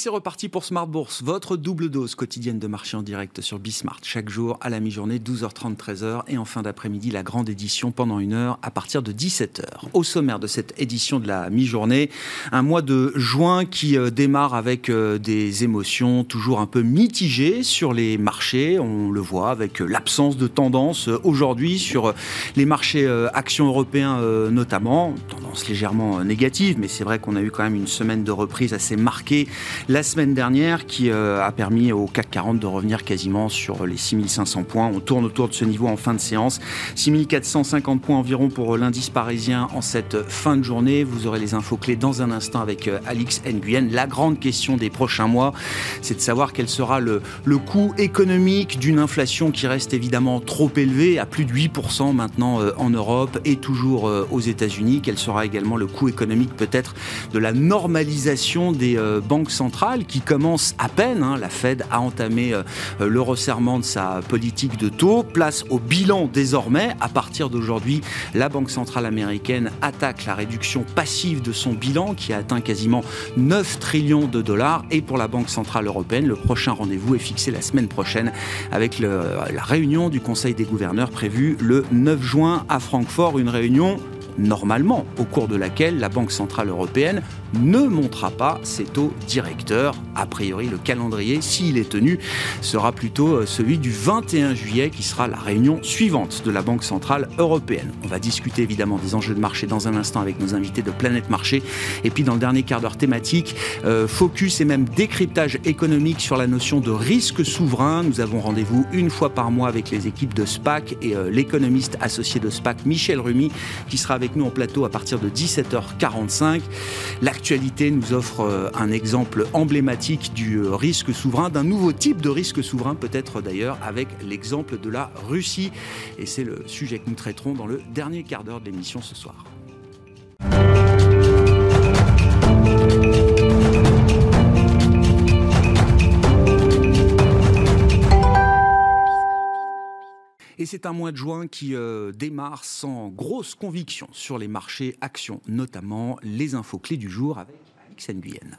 c'est reparti pour Smart Bourse, votre double dose quotidienne de marché en direct sur Bismart. Chaque jour à la mi-journée, 12h30, 13h. Et en fin d'après-midi, la grande édition pendant une heure à partir de 17h. Au sommaire de cette édition de la mi-journée, un mois de juin qui euh, démarre avec euh, des émotions toujours un peu mitigées sur les marchés. On le voit avec euh, l'absence de tendance aujourd'hui sur les marchés actions européens notamment. Tendance légèrement négative, mais c'est vrai qu'on a eu quand même une semaine de reprise assez marquée la semaine dernière qui euh, a permis au CAC 40 de revenir quasiment sur les 6500 points. On tourne autour de ce niveau en fin de séance. 6450 points environ pour l'indice parisien en cette fin de journée. Vous aurez les infos clés dans un instant avec euh, Alix Nguyen. La grande question des prochains mois, c'est de savoir quel sera le, coût économique d'une inflation qui reste évidemment trop élevée, à plus de 8% maintenant euh, en Europe et toujours aux États-Unis. Quel sera également le coût économique peut-être de la normalisation des banques centrales? Qui commence à peine. Hein. La Fed a entamé euh, le resserrement de sa politique de taux. Place au bilan désormais. À partir d'aujourd'hui, la Banque centrale américaine attaque la réduction passive de son bilan qui a atteint quasiment 9 trillions de dollars. Et pour la Banque centrale européenne, le prochain rendez-vous est fixé la semaine prochaine avec la réunion du Conseil des gouverneurs prévue le 9 juin à Francfort. Une réunion normalement, au cours de laquelle la Banque Centrale Européenne ne montera pas ses taux directeurs. A priori, le calendrier, s'il est tenu, sera plutôt euh, celui du 21 juillet, qui sera la réunion suivante de la Banque Centrale Européenne. On va discuter évidemment des enjeux de marché dans un instant avec nos invités de Planète Marché. Et puis dans le dernier quart d'heure thématique, euh, focus et même décryptage économique sur la notion de risque souverain. Nous avons rendez-vous une fois par mois avec les équipes de SPAC et euh, l'économiste associé de SPAC, Michel Rumi, qui sera avec nous en plateau à partir de 17h45. L'actualité nous offre euh, un exemple emblématique du euh, risque souverain, d'un nouveau type de risque souverain peut-être d'ailleurs avec l'exemple de la Russie. Et c'est le sujet que nous traiterons dans le dernier quart d'heure de l'émission ce soir. Et c'est un mois de juin qui euh, démarre sans grosse conviction sur les marchés actions, notamment les infos clés du jour avec Alex Nguyen.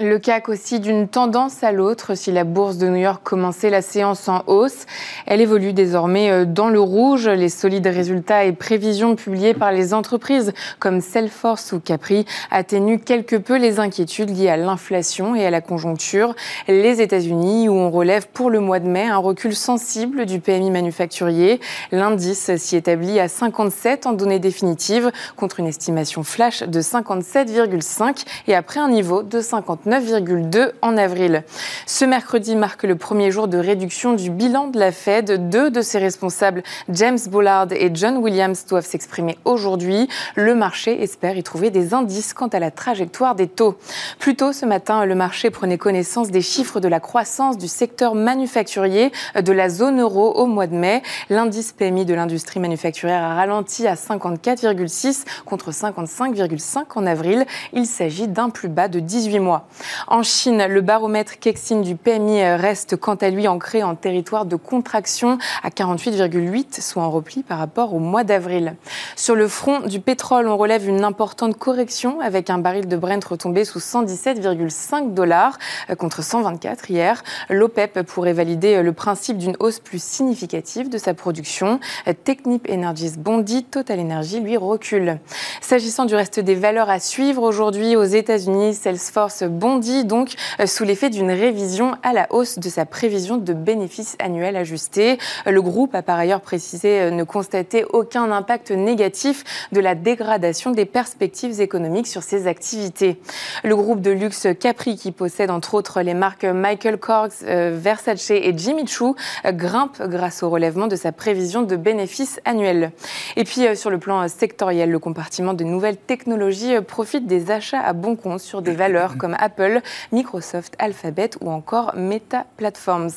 Le CAC aussi d'une tendance à l'autre. Si la bourse de New York commençait la séance en hausse, elle évolue désormais euh, dans le rouge. Les solides résultats et prévisions publiées par les entreprises comme Salesforce ou Capri atténuent quelque peu les inquiétudes liées à l'inflation et à la conjoncture. Les États-Unis, où on relève pour le mois de mai un recul sensible du PMI manufacturier, l'indice s'y établit à 57 en données définitives contre une estimation flash de 57,5 et après un niveau de 59 9,2 en avril. Ce mercredi marque le premier jour de réduction du bilan de la Fed. Deux de ses responsables, James Bullard et John Williams, doivent s'exprimer aujourd'hui. Le marché espère y trouver des indices quant à la trajectoire des taux. Plus tôt ce matin, le marché prenait connaissance des chiffres de la croissance du secteur manufacturier de la zone euro au mois de mai. L'indice PMI de l'industrie manufacturière a ralenti à 54,6 contre 55,5 en avril. Il s'agit d'un plus bas de 18 mois. En Chine, le baromètre Kexin du PMI reste quant à lui ancré en territoire de contraction à 48,8, soit en repli par rapport au mois d'avril. Sur le front du pétrole, on relève une importante correction avec un baril de Brent retombé sous 117,5 dollars euh, contre 124 hier. L'OPEP pourrait valider le principe d'une hausse plus significative de sa production. Technip Energies bondit, Total Energy lui recule. S'agissant du reste des valeurs à suivre aujourd'hui aux États-Unis, Salesforce bondit donc euh, sous l'effet d'une révision à la hausse de sa prévision de bénéfices annuels ajustés. Le groupe a par ailleurs précisé euh, ne constater aucun impact négatif de la dégradation des perspectives économiques sur ses activités. Le groupe de luxe Capri, qui possède entre autres les marques Michael Kors, euh, Versace et Jimmy Choo, grimpe grâce au relèvement de sa prévision de bénéfices annuels. Et puis sur le plan sectoriel, le compartiment de nouvelles technologies profite des achats à bon compte sur des valeurs comme Apple Apple, Microsoft, Alphabet ou encore Meta Platforms.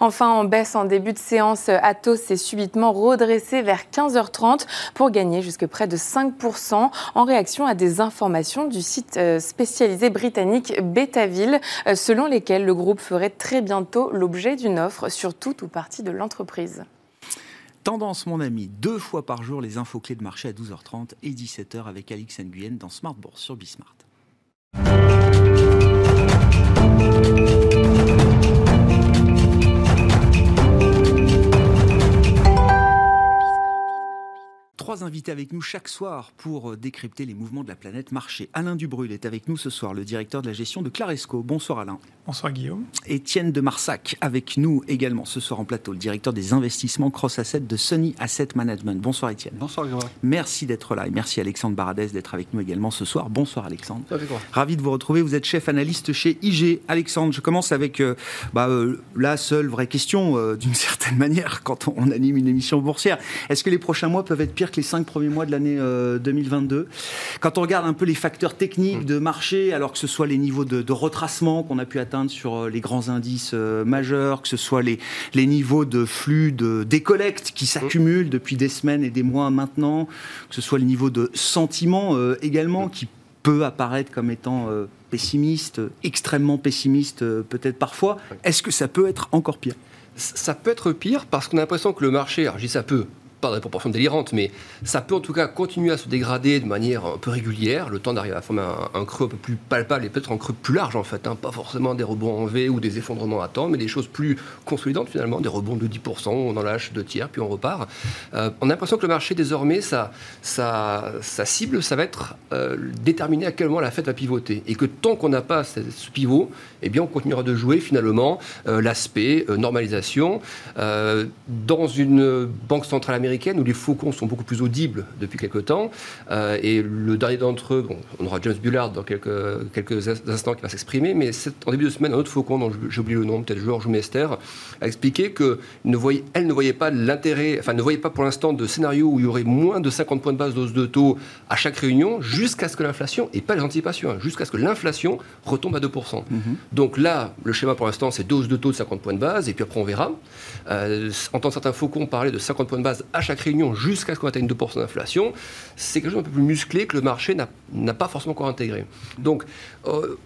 Enfin, en baisse en début de séance, Atos s'est subitement redressé vers 15h30 pour gagner jusque près de 5% en réaction à des informations du site euh, spécialisé britannique Betaville, euh, selon lesquelles le groupe ferait très bientôt l'objet d'une offre sur toute ou partie de l'entreprise. Tendance, mon ami, deux fois par jour les infos clés de marché à 12h30 et 17h avec Alix Nguyen dans Smart Bourse sur Bismart. Thank you. Invité avec nous chaque soir pour euh, décrypter les mouvements de la planète marché. Alain Dubrul est avec nous ce soir, le directeur de la gestion de Claresco. Bonsoir Alain. Bonsoir Guillaume. Étienne de Marsac avec nous également ce soir en plateau, le directeur des investissements cross asset de Sony Asset Management. Bonsoir Étienne. Bonsoir Guillaume. Merci d'être là et merci Alexandre Baradès d'être avec nous également ce soir. Bonsoir Alexandre. Ravi de vous retrouver. Vous êtes chef analyste chez IG. Alexandre, je commence avec euh, bah, euh, la seule vraie question d'une certaine manière quand on, on anime une émission boursière. Est-ce que les prochains mois peuvent être pires que les cinq premiers mois de l'année 2022. Euh, Quand on regarde un peu les facteurs techniques mm. de marché, alors que ce soit les niveaux de, retracement qu'on a pu atteindre sur euh, les grands indices euh, majeurs, que ce soit les, les niveaux de flux de décollecte qui s'accumulent depuis des semaines et des mois maintenant, que ce soit le niveau de sentiment également qui peut apparaître comme étant pessimiste, extrêmement pessimiste peut-être parfois. Est-ce que ça peut être encore pire? Ça peut être pire parce qu'on a l'impression que le marché, alors je dis ça peut, pas dans des proportions délirantes, mais ça peut en tout cas continuer à se dégrader de manière un peu régulière, le temps d'arriver à former un, creux un peu plus palpable et peut-être un creux plus large en fait, hein. pas forcément des rebonds en V ou des effondrements à temps, mais des choses plus consolidantes finalement, des rebonds de 10%, on en lâche deux tiers, puis on repart. Euh, on a l'impression que le marché désormais, sa, cible, ça va être euh, déterminé à quel moment la fête va pivoter, et que tant qu'on n'a pas ce, pivot, eh bien on continuera de jouer finalement euh, l'aspect normalisation dans une banque centrale américaine où les faucons sont beaucoup plus audibles depuis quelques temps. Euh, et le dernier d'entre eux, bon, on aura James Bullard dans quelques, quelques instants qui va s'exprimer, mais en début de semaine, un autre faucon, dont j'ai oublié le nom, peut-être Georges Mester, a expliqué qu'elle ne voyait, elle ne voyait pas l'intérêt, enfin ne voyait pas pour l'instant de scénario où il y aurait moins de 50 points de base d'hausse de taux à chaque réunion jusqu'à ce que l'inflation, et pas les anticipations, hein, jusqu'à ce que l'inflation retombe à 2%. Mm-hmm. Donc là, le schéma pour l'instant, c'est dose de taux de 50 points de base, et puis après on verra. Euh, entend certains faucons parler de 50 points de base à chaque réunion jusqu'à ce qu'on atteigne 2% d'inflation, c'est quelque chose d'un peu plus musclé que le marché n'a pas forcément encore intégré. Donc, euh,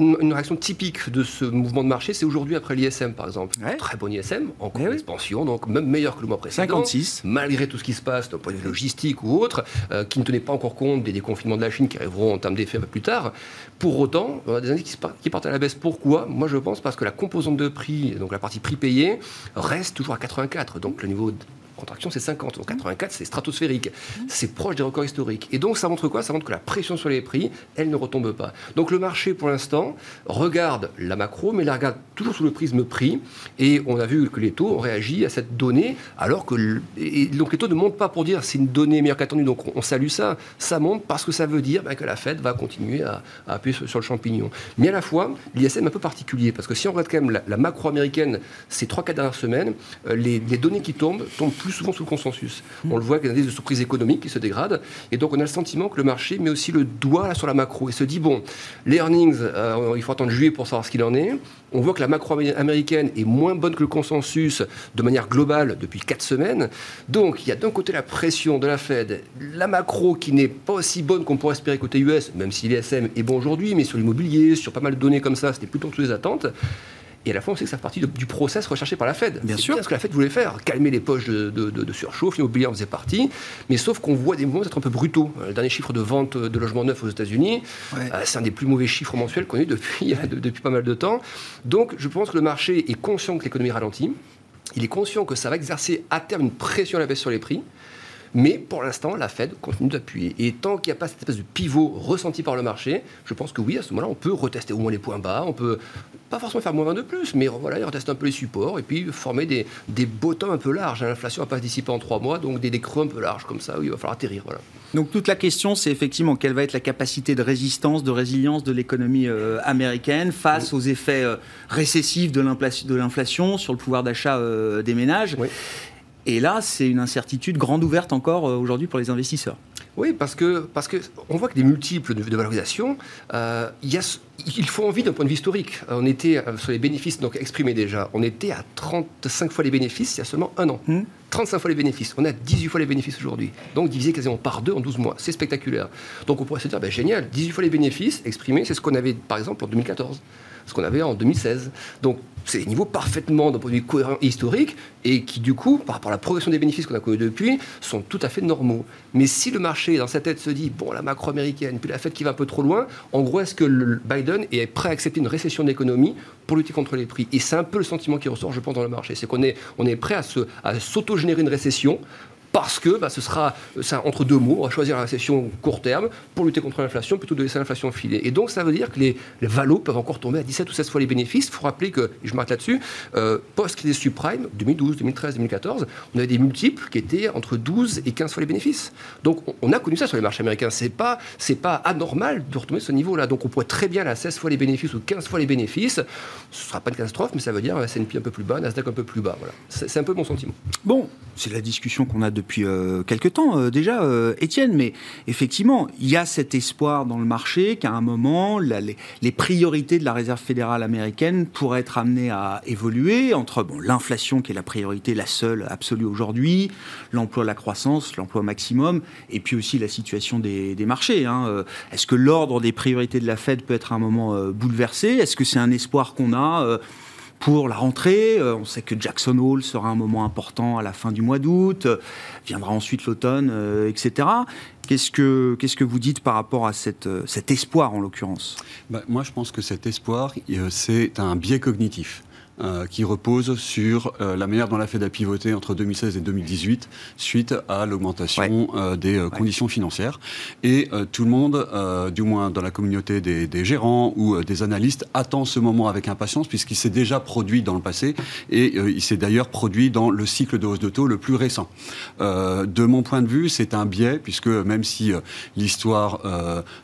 une réaction typique de ce mouvement de marché, c'est aujourd'hui après l'ISM, par exemple. Très bon ISM, en cours d'expansion, donc même meilleur que le mois précédent. 56. Malgré tout ce qui se passe d'un point de vue logistique ou autre, euh, qui ne tenait pas encore compte des déconfinements de la Chine qui arriveront en termes d'effet un peu plus tard. Pour autant, on a des indices qui partent à la baisse. Pourquoi? Moi, je pense parce que la composante de prix, donc la partie prix payé, reste toujours à 84. Donc le niveau contraction, c'est 50. Donc 84, c'est stratosphérique. C'est proche des records historiques. Et donc, ça montre quoi? Ça montre que la pression sur les prix, elle ne retombe pas. Donc, le marché, pour l'instant, regarde la macro, mais la regarde toujours sous le prisme prix. Et on a vu que les taux ont réagi à cette donnée, alors que. Donc, les taux ne montent pas pour dire c'est une donnée meilleure qu'attendue. Donc, on salue ça. Ça monte parce que ça veut dire bah, que la Fed va continuer à, appuyer sur, le champignon. Mais à la fois, l'ISM est un peu particulier, parce que si on regarde quand même la, macro américaine ces 3-4 dernières semaines, euh, les, les données qui tombent tombent plus souvent sous le consensus. On le voit avec des de surprise économique qui se dégradent. Et donc, on a le sentiment que le marché met aussi le doigt sur la macro et se dit bon, les earnings, euh, il faut attendre juillet pour savoir ce qu'il en est. On voit que la macro américaine est moins bonne que le consensus de manière globale depuis quatre semaines. Donc, il y a d'un côté la pression de la Fed, la macro qui n'est pas aussi bonne qu'on pourrait espérer côté US, même si l'ISM est bon aujourd'hui, mais sur l'immobilier, sur pas mal de données comme ça, c'était plutôt toutes les attentes. Et à la fois, on sait que ça fait partie du process recherché par la Fed. Bien sûr. C'est ce que la Fed voulait faire, calmer les poches de, de, surchauffe, l'immobilier en faisait partie. Mais sauf qu'on voit des mouvements être un peu brutaux. Le dernier chiffre de vente de logements neufs aux États-Unis, euh, c'est un des plus mauvais chiffres mensuels qu'on ait depuis, depuis pas mal de temps. Donc, je pense que le marché est conscient que l'économie ralentit. Il est conscient que ça va exercer à terme une pression à la baisse sur les prix. Mais pour l'instant, la Fed continue d'appuyer. Et tant qu'il n'y a pas cette espèce de pivot ressenti par le marché, je pense que oui, à ce moment-là, on peut retester au moins les points bas. On peut pas forcément faire moins 20 de plus, mais voilà, retester un peu les supports et puis former des, des bottoms un peu larges. L'inflation va pas se dissiper en trois mois, donc des, des creux un peu larges comme ça où il va falloir atterrir. Voilà. Donc toute la question, c'est effectivement quelle va être la capacité de résistance, de résilience de l'économie euh, américaine face aux effets euh, récessifs de l'inflation sur le pouvoir d'achat euh, des ménages. Oui. Et là, c'est une incertitude grande ouverte encore euh, aujourd'hui pour les investisseurs. Oui, parce que parce que on voit que des multiples de, valorisation, euh, il, y a, il faut envie d'un point de vue historique. On était euh, sur les bénéfices donc exprimés déjà. On était à 35 fois les bénéfices il y a seulement un an. 35 hmm. fois les bénéfices. On a 18 fois les bénéfices aujourd'hui. Donc divisé quasiment par deux en 12 mois. C'est spectaculaire. Donc on pourrait se dire, ben, génial, 18 fois les bénéfices exprimés, c'est ce qu'on avait par exemple en 2014. Ce qu'on avait en 2016. Donc c'est des niveaux parfaitement d'un point de vue cohérent et historique et qui, du coup, par rapport à la progression des bénéfices qu'on a connus depuis, sont tout à fait normaux. Mais si le marché, dans sa tête, se dit, bon, la macro américaine, puis la Fed qui va un peu trop loin, en gros, est-ce que Biden est prêt à accepter une récession d'économie pour lutter contre les prix? Et c'est un peu le sentiment qui ressort, je pense, dans le marché. C'est qu'on est, on est prêt à, se, à s'auto-générer une récession parce que bah, ce sera ça, entre deux mots, on va choisir la récession court terme pour lutter contre l'inflation plutôt que de laisser l'infltion filer. Et donc ça veut dire que les, les valos peuvent encore tomber à 17 ou 16 fois les bénéfices. Il faut rappeler que, et je marque là-dessus, euh, post-crise subprime, 2012, 2013, 2014, on avait des multiples qui étaient entre 12 et 15 fois les bénéfices. Donc on a connu ça sur les marchés américains. C'est pas, c'est pas anormal de retomber ce niveau-là. Donc on pourrait très bien à 16 fois les bénéfices ou 15 fois les bénéfices. Ce ne sera pas une catastrophe, mais ça veut dire S&P un peu plus bas, Nasdaq un peu plus bas. Voilà. C'est un peu mon sentiment. Bon, c'est la discussion qu'on a depuis euh, quelques temps euh, déjà, euh, Étienne, mais effectivement, il y a cet espoir dans le marché qu'à un moment, les, priorités de la Réserve fédérale américaine pourraient être amenées à évoluer entre bon, l'inflation qui est la priorité, la seule absolue aujourd'hui, l'emploi, la croissance, l'emploi maximum, et puis aussi la situation des, des marchés. Hein. Est-ce que l'ordre des priorités de la Fed peut être à un moment bouleversé? Est-ce que c'est un espoir qu'on a pour la rentrée. Euh, on sait que Jackson Hole sera un moment important à la fin du mois d'août. Euh, viendra ensuite l'automne, euh, etc. Qu'est-ce que, qu'est-ce que vous dites par rapport à cette, cet espoir, en l'occurrence? Bah, Moi, je pense que cet espoir, c'est un biais cognitif. Euh, qui repose sur euh, la manière dont la Fed a pivoté entre 2016 et 2018 suite à l'augmentation euh, des conditions financières. Et tout le monde, du moins dans la communauté des, des gérants ou des analystes, attend ce moment avec impatience puisqu'il s'est déjà produit dans le passé et il s'est d'ailleurs produit dans le cycle de hausse de taux le plus récent. de mon point de vue, c'est un biais puisque même si l'histoire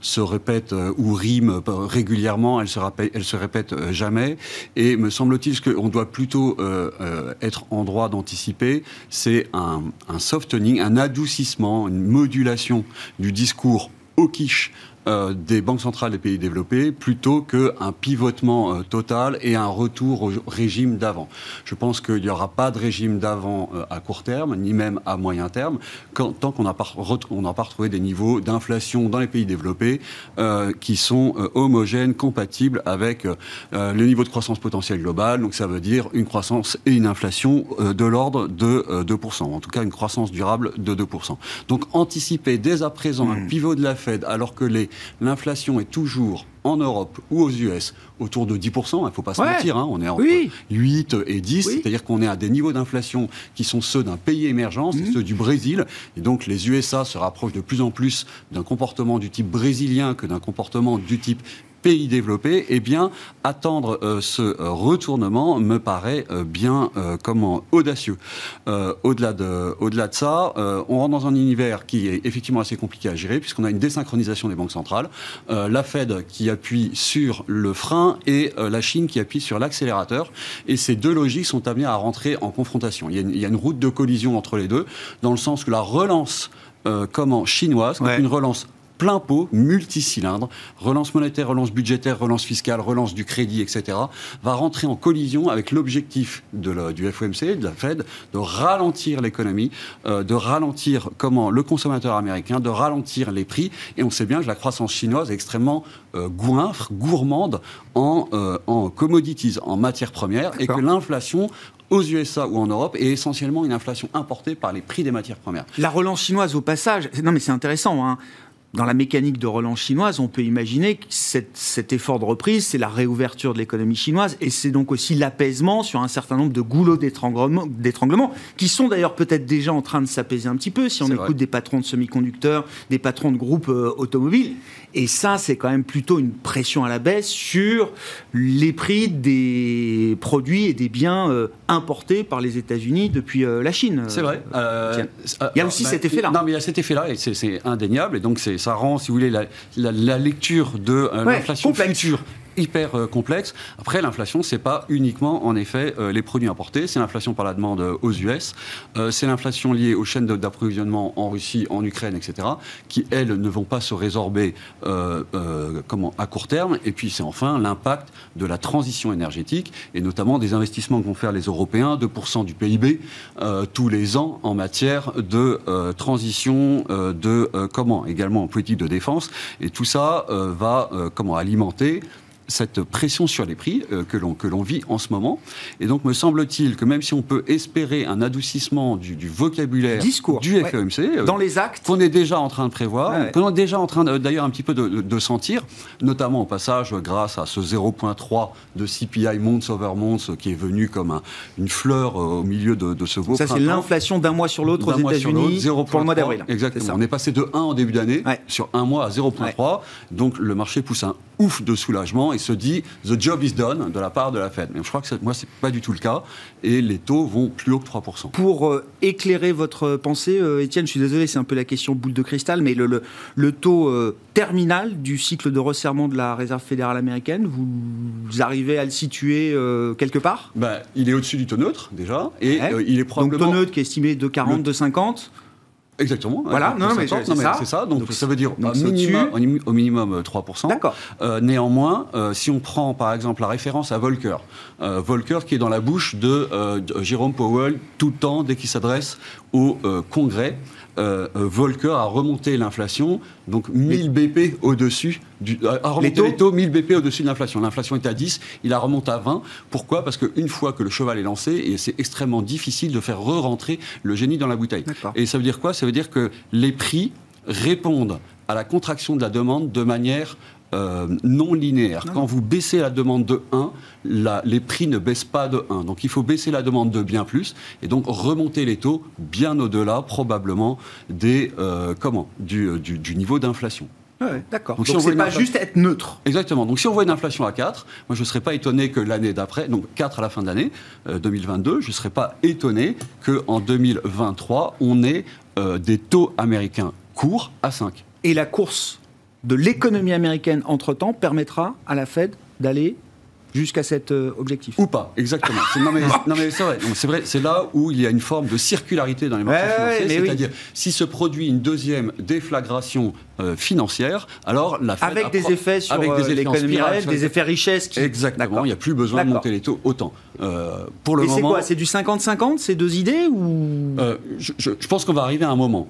se répète ou rime régulièrement, elle se, elle se répète jamais. Et me semble-t-il qu'on doit plutôt euh, euh, être en droit d'anticiper, c'est un, un softening, un adoucissement, une modulation du discours au quiche euh, des banques centrales des pays développés plutôt qu'un pivotement euh, total et un retour au régime d'avant. Je pense qu'il n'y aura pas de régime d'avant euh, à court terme, ni même à moyen terme, quand, tant qu'on n'a pas, pas retrouvé des niveaux d'inflation dans les pays développés qui sont homogènes, compatibles avec le niveau de croissance potentielle globale. Donc ça veut dire une croissance et une inflation de l'ordre de 2%, en tout cas une croissance durable de 2%. Donc anticiper dès à présent un mmh. pivot de la Fed alors que les l'inflation est toujours en Europe ou aux US autour de 10%, il ne faut pas se mentir, hein, on est entre 8 et 10, c'est-à-dire qu'on est à des niveaux d'inflation qui sont ceux d'un pays émergent, c'est mhm. ceux du Brésil, et donc les USA se rapprochent de plus en plus d'un comportement du type brésilien que d'un comportement du type pays développés, eh bien, attendre euh, ce euh, retournement me paraît euh, bien comment audacieux. au-delà de, au-delà de ça, on rentre dans un univers qui est effectivement assez compliqué à gérer puisqu'on a une désynchronisation des banques centrales, la Fed qui appuie sur le frein et la Chine qui appuie sur l'accélérateur, et ces deux logiques sont amenées à rentrer en confrontation. Il y a une, il y a une route de collision entre les deux, dans le sens que la relance comment chinoise, une relance plein pot, multicylindre, relance monétaire, relance budgétaire, relance fiscale, relance du crédit, etc., va rentrer en collision avec l'objectif du FOMC, de la Fed, de ralentir l'économie, euh, de ralentir comment le consommateur américain, de ralentir les prix. Et on sait bien que la croissance chinoise est extrêmement euh, gourmande en, euh, en commodities, en matières premières, et que l'inflation aux USA ou en Europe est essentiellement une inflation importée par les prix des matières premières. La relance chinoise, au passage, non mais c'est intéressant, hein dans la mécanique de relance chinoise, on peut imaginer que cet effort de reprise, c'est la réouverture de l'économie chinoise et c'est donc aussi l'apaisement sur un certain nombre de goulots d'étranglement, qui sont d'ailleurs peut-être déjà en train de s'apaiser un petit peu si on écoute des patrons de semi-conducteurs, des patrons de groupes euh, automobiles. Et ça, c'est quand même plutôt une pression à la baisse sur les prix des produits et des biens euh, importés par les États-Unis depuis euh, la Chine. C'est vrai. il y a aussi bah, cet effet-là. Non, mais il y a cet effet-là et c'est indéniable. Et donc, ça rend, si vous voulez, la, la, lecture de euh, l'inflation future hyper euh, complexe. Après, l'inflation, c'est pas uniquement, en effet, euh, les produits importés. C'est l'inflation par la demande euh, aux US. c'est l'inflation liée aux chaînes d'approvisionnement en Russie, en Ukraine, etc., qui, elles, ne vont pas se résorber comment, à court terme. Et puis, c'est enfin l'impact de la transition énergétique, et notamment des investissements que vont faire les Européens, 2% du PIB, tous les ans, en matière de transition, de comment, également en politique de défense. Et tout ça va comment alimenter cette pression sur les prix euh, que l'on que l'on vit en ce moment. Et donc, me semble-t-il que même si on peut espérer un adoucissement du, vocabulaire Discours, du FOMC, euh, dans les actes, qu'on est déjà en train de prévoir, qu'on est déjà en train d'ailleurs un petit peu de, sentir, notamment au passage grâce à ce 0,3 de CPI months over months qui est venu comme une fleur euh, au milieu de, ce beau Ça, c'est l'inflation d'un mois sur l'autre aux États-Unis pour le mois d'avril. Exactement. On est passé de 1 en début d'année sur un mois à 0,3. Donc le marché pousse un ouf de soulagement et se dit the job is done de la part de la Fed. Mais je crois que moi, c'est pas du tout le cas et les taux vont plus haut que 3%. Pour euh, éclairer votre pensée, euh, Étienne, je suis désolé, c'est un peu la question boule de cristal, mais le, le, taux euh, terminal du cycle de resserrement de la Réserve fédérale américaine, vous, arrivez à le situer quelque part? Ben, Il est au-dessus du taux neutre déjà et il est probablement... Donc taux neutre qui est estimé de 40, de 50 Exactement. Voilà, non, mais c'est ça. Donc, ça veut dire au, minimum, au, minimum, 3%. D'accord. Euh, néanmoins, euh, si on prend par exemple la référence à Volcker, euh, Volcker qui est dans la bouche de, de Jérôme Powell tout le temps dès qu'il s'adresse au Congrès, euh, euh, Volcker a remonté l'inflation, donc 1000 BP au-dessus, du, a remonté les taux, 1000 BP au-dessus de l'inflation. L'inflation est à 10, il a remonté à 20. Pourquoi? Parce qu'une fois que le cheval est lancé, et c'est extrêmement difficile de faire re-rentrer le génie dans la bouteille. Et ça veut dire quoi? Ça veut dire que les prix répondent à la contraction de la demande de manière euh, non linéaire. Quand vous baissez la demande de 1, les prix ne baissent pas de 1. Donc il faut baisser la demande de bien plus et donc remonter les taux bien au-delà probablement des, euh, comment, du, du, niveau d'inflation. D'accord. Donc, si on pas juste être neutre. Exactement. Donc si on voit une inflation à 4, moi je ne serais pas étonné que l'année d'après, donc 4 à la fin de l'année 2022, euh, je ne serais pas étonné qu'en 2023, on ait des taux américains courts à 5. Et la course de l'économie américaine entre-temps permettra à la Fed d'aller jusqu'à cet euh, objectif. Ou pas, exactement. non mais, c'est vrai, c'est vrai, c'est là où il y a une forme de circularité dans les marchés financiers, c'est-à-dire si se produit une deuxième déflagration euh, financière, alors la Fed avec des effets sur avec des euh, l'économie réelle, des effets richesses. Qui... Exactement, il n'y a plus besoin de monter les taux autant. pour le Et c'est quoi C'est du 50-50 ces deux idées ou je, je, pense qu'on va arriver à un moment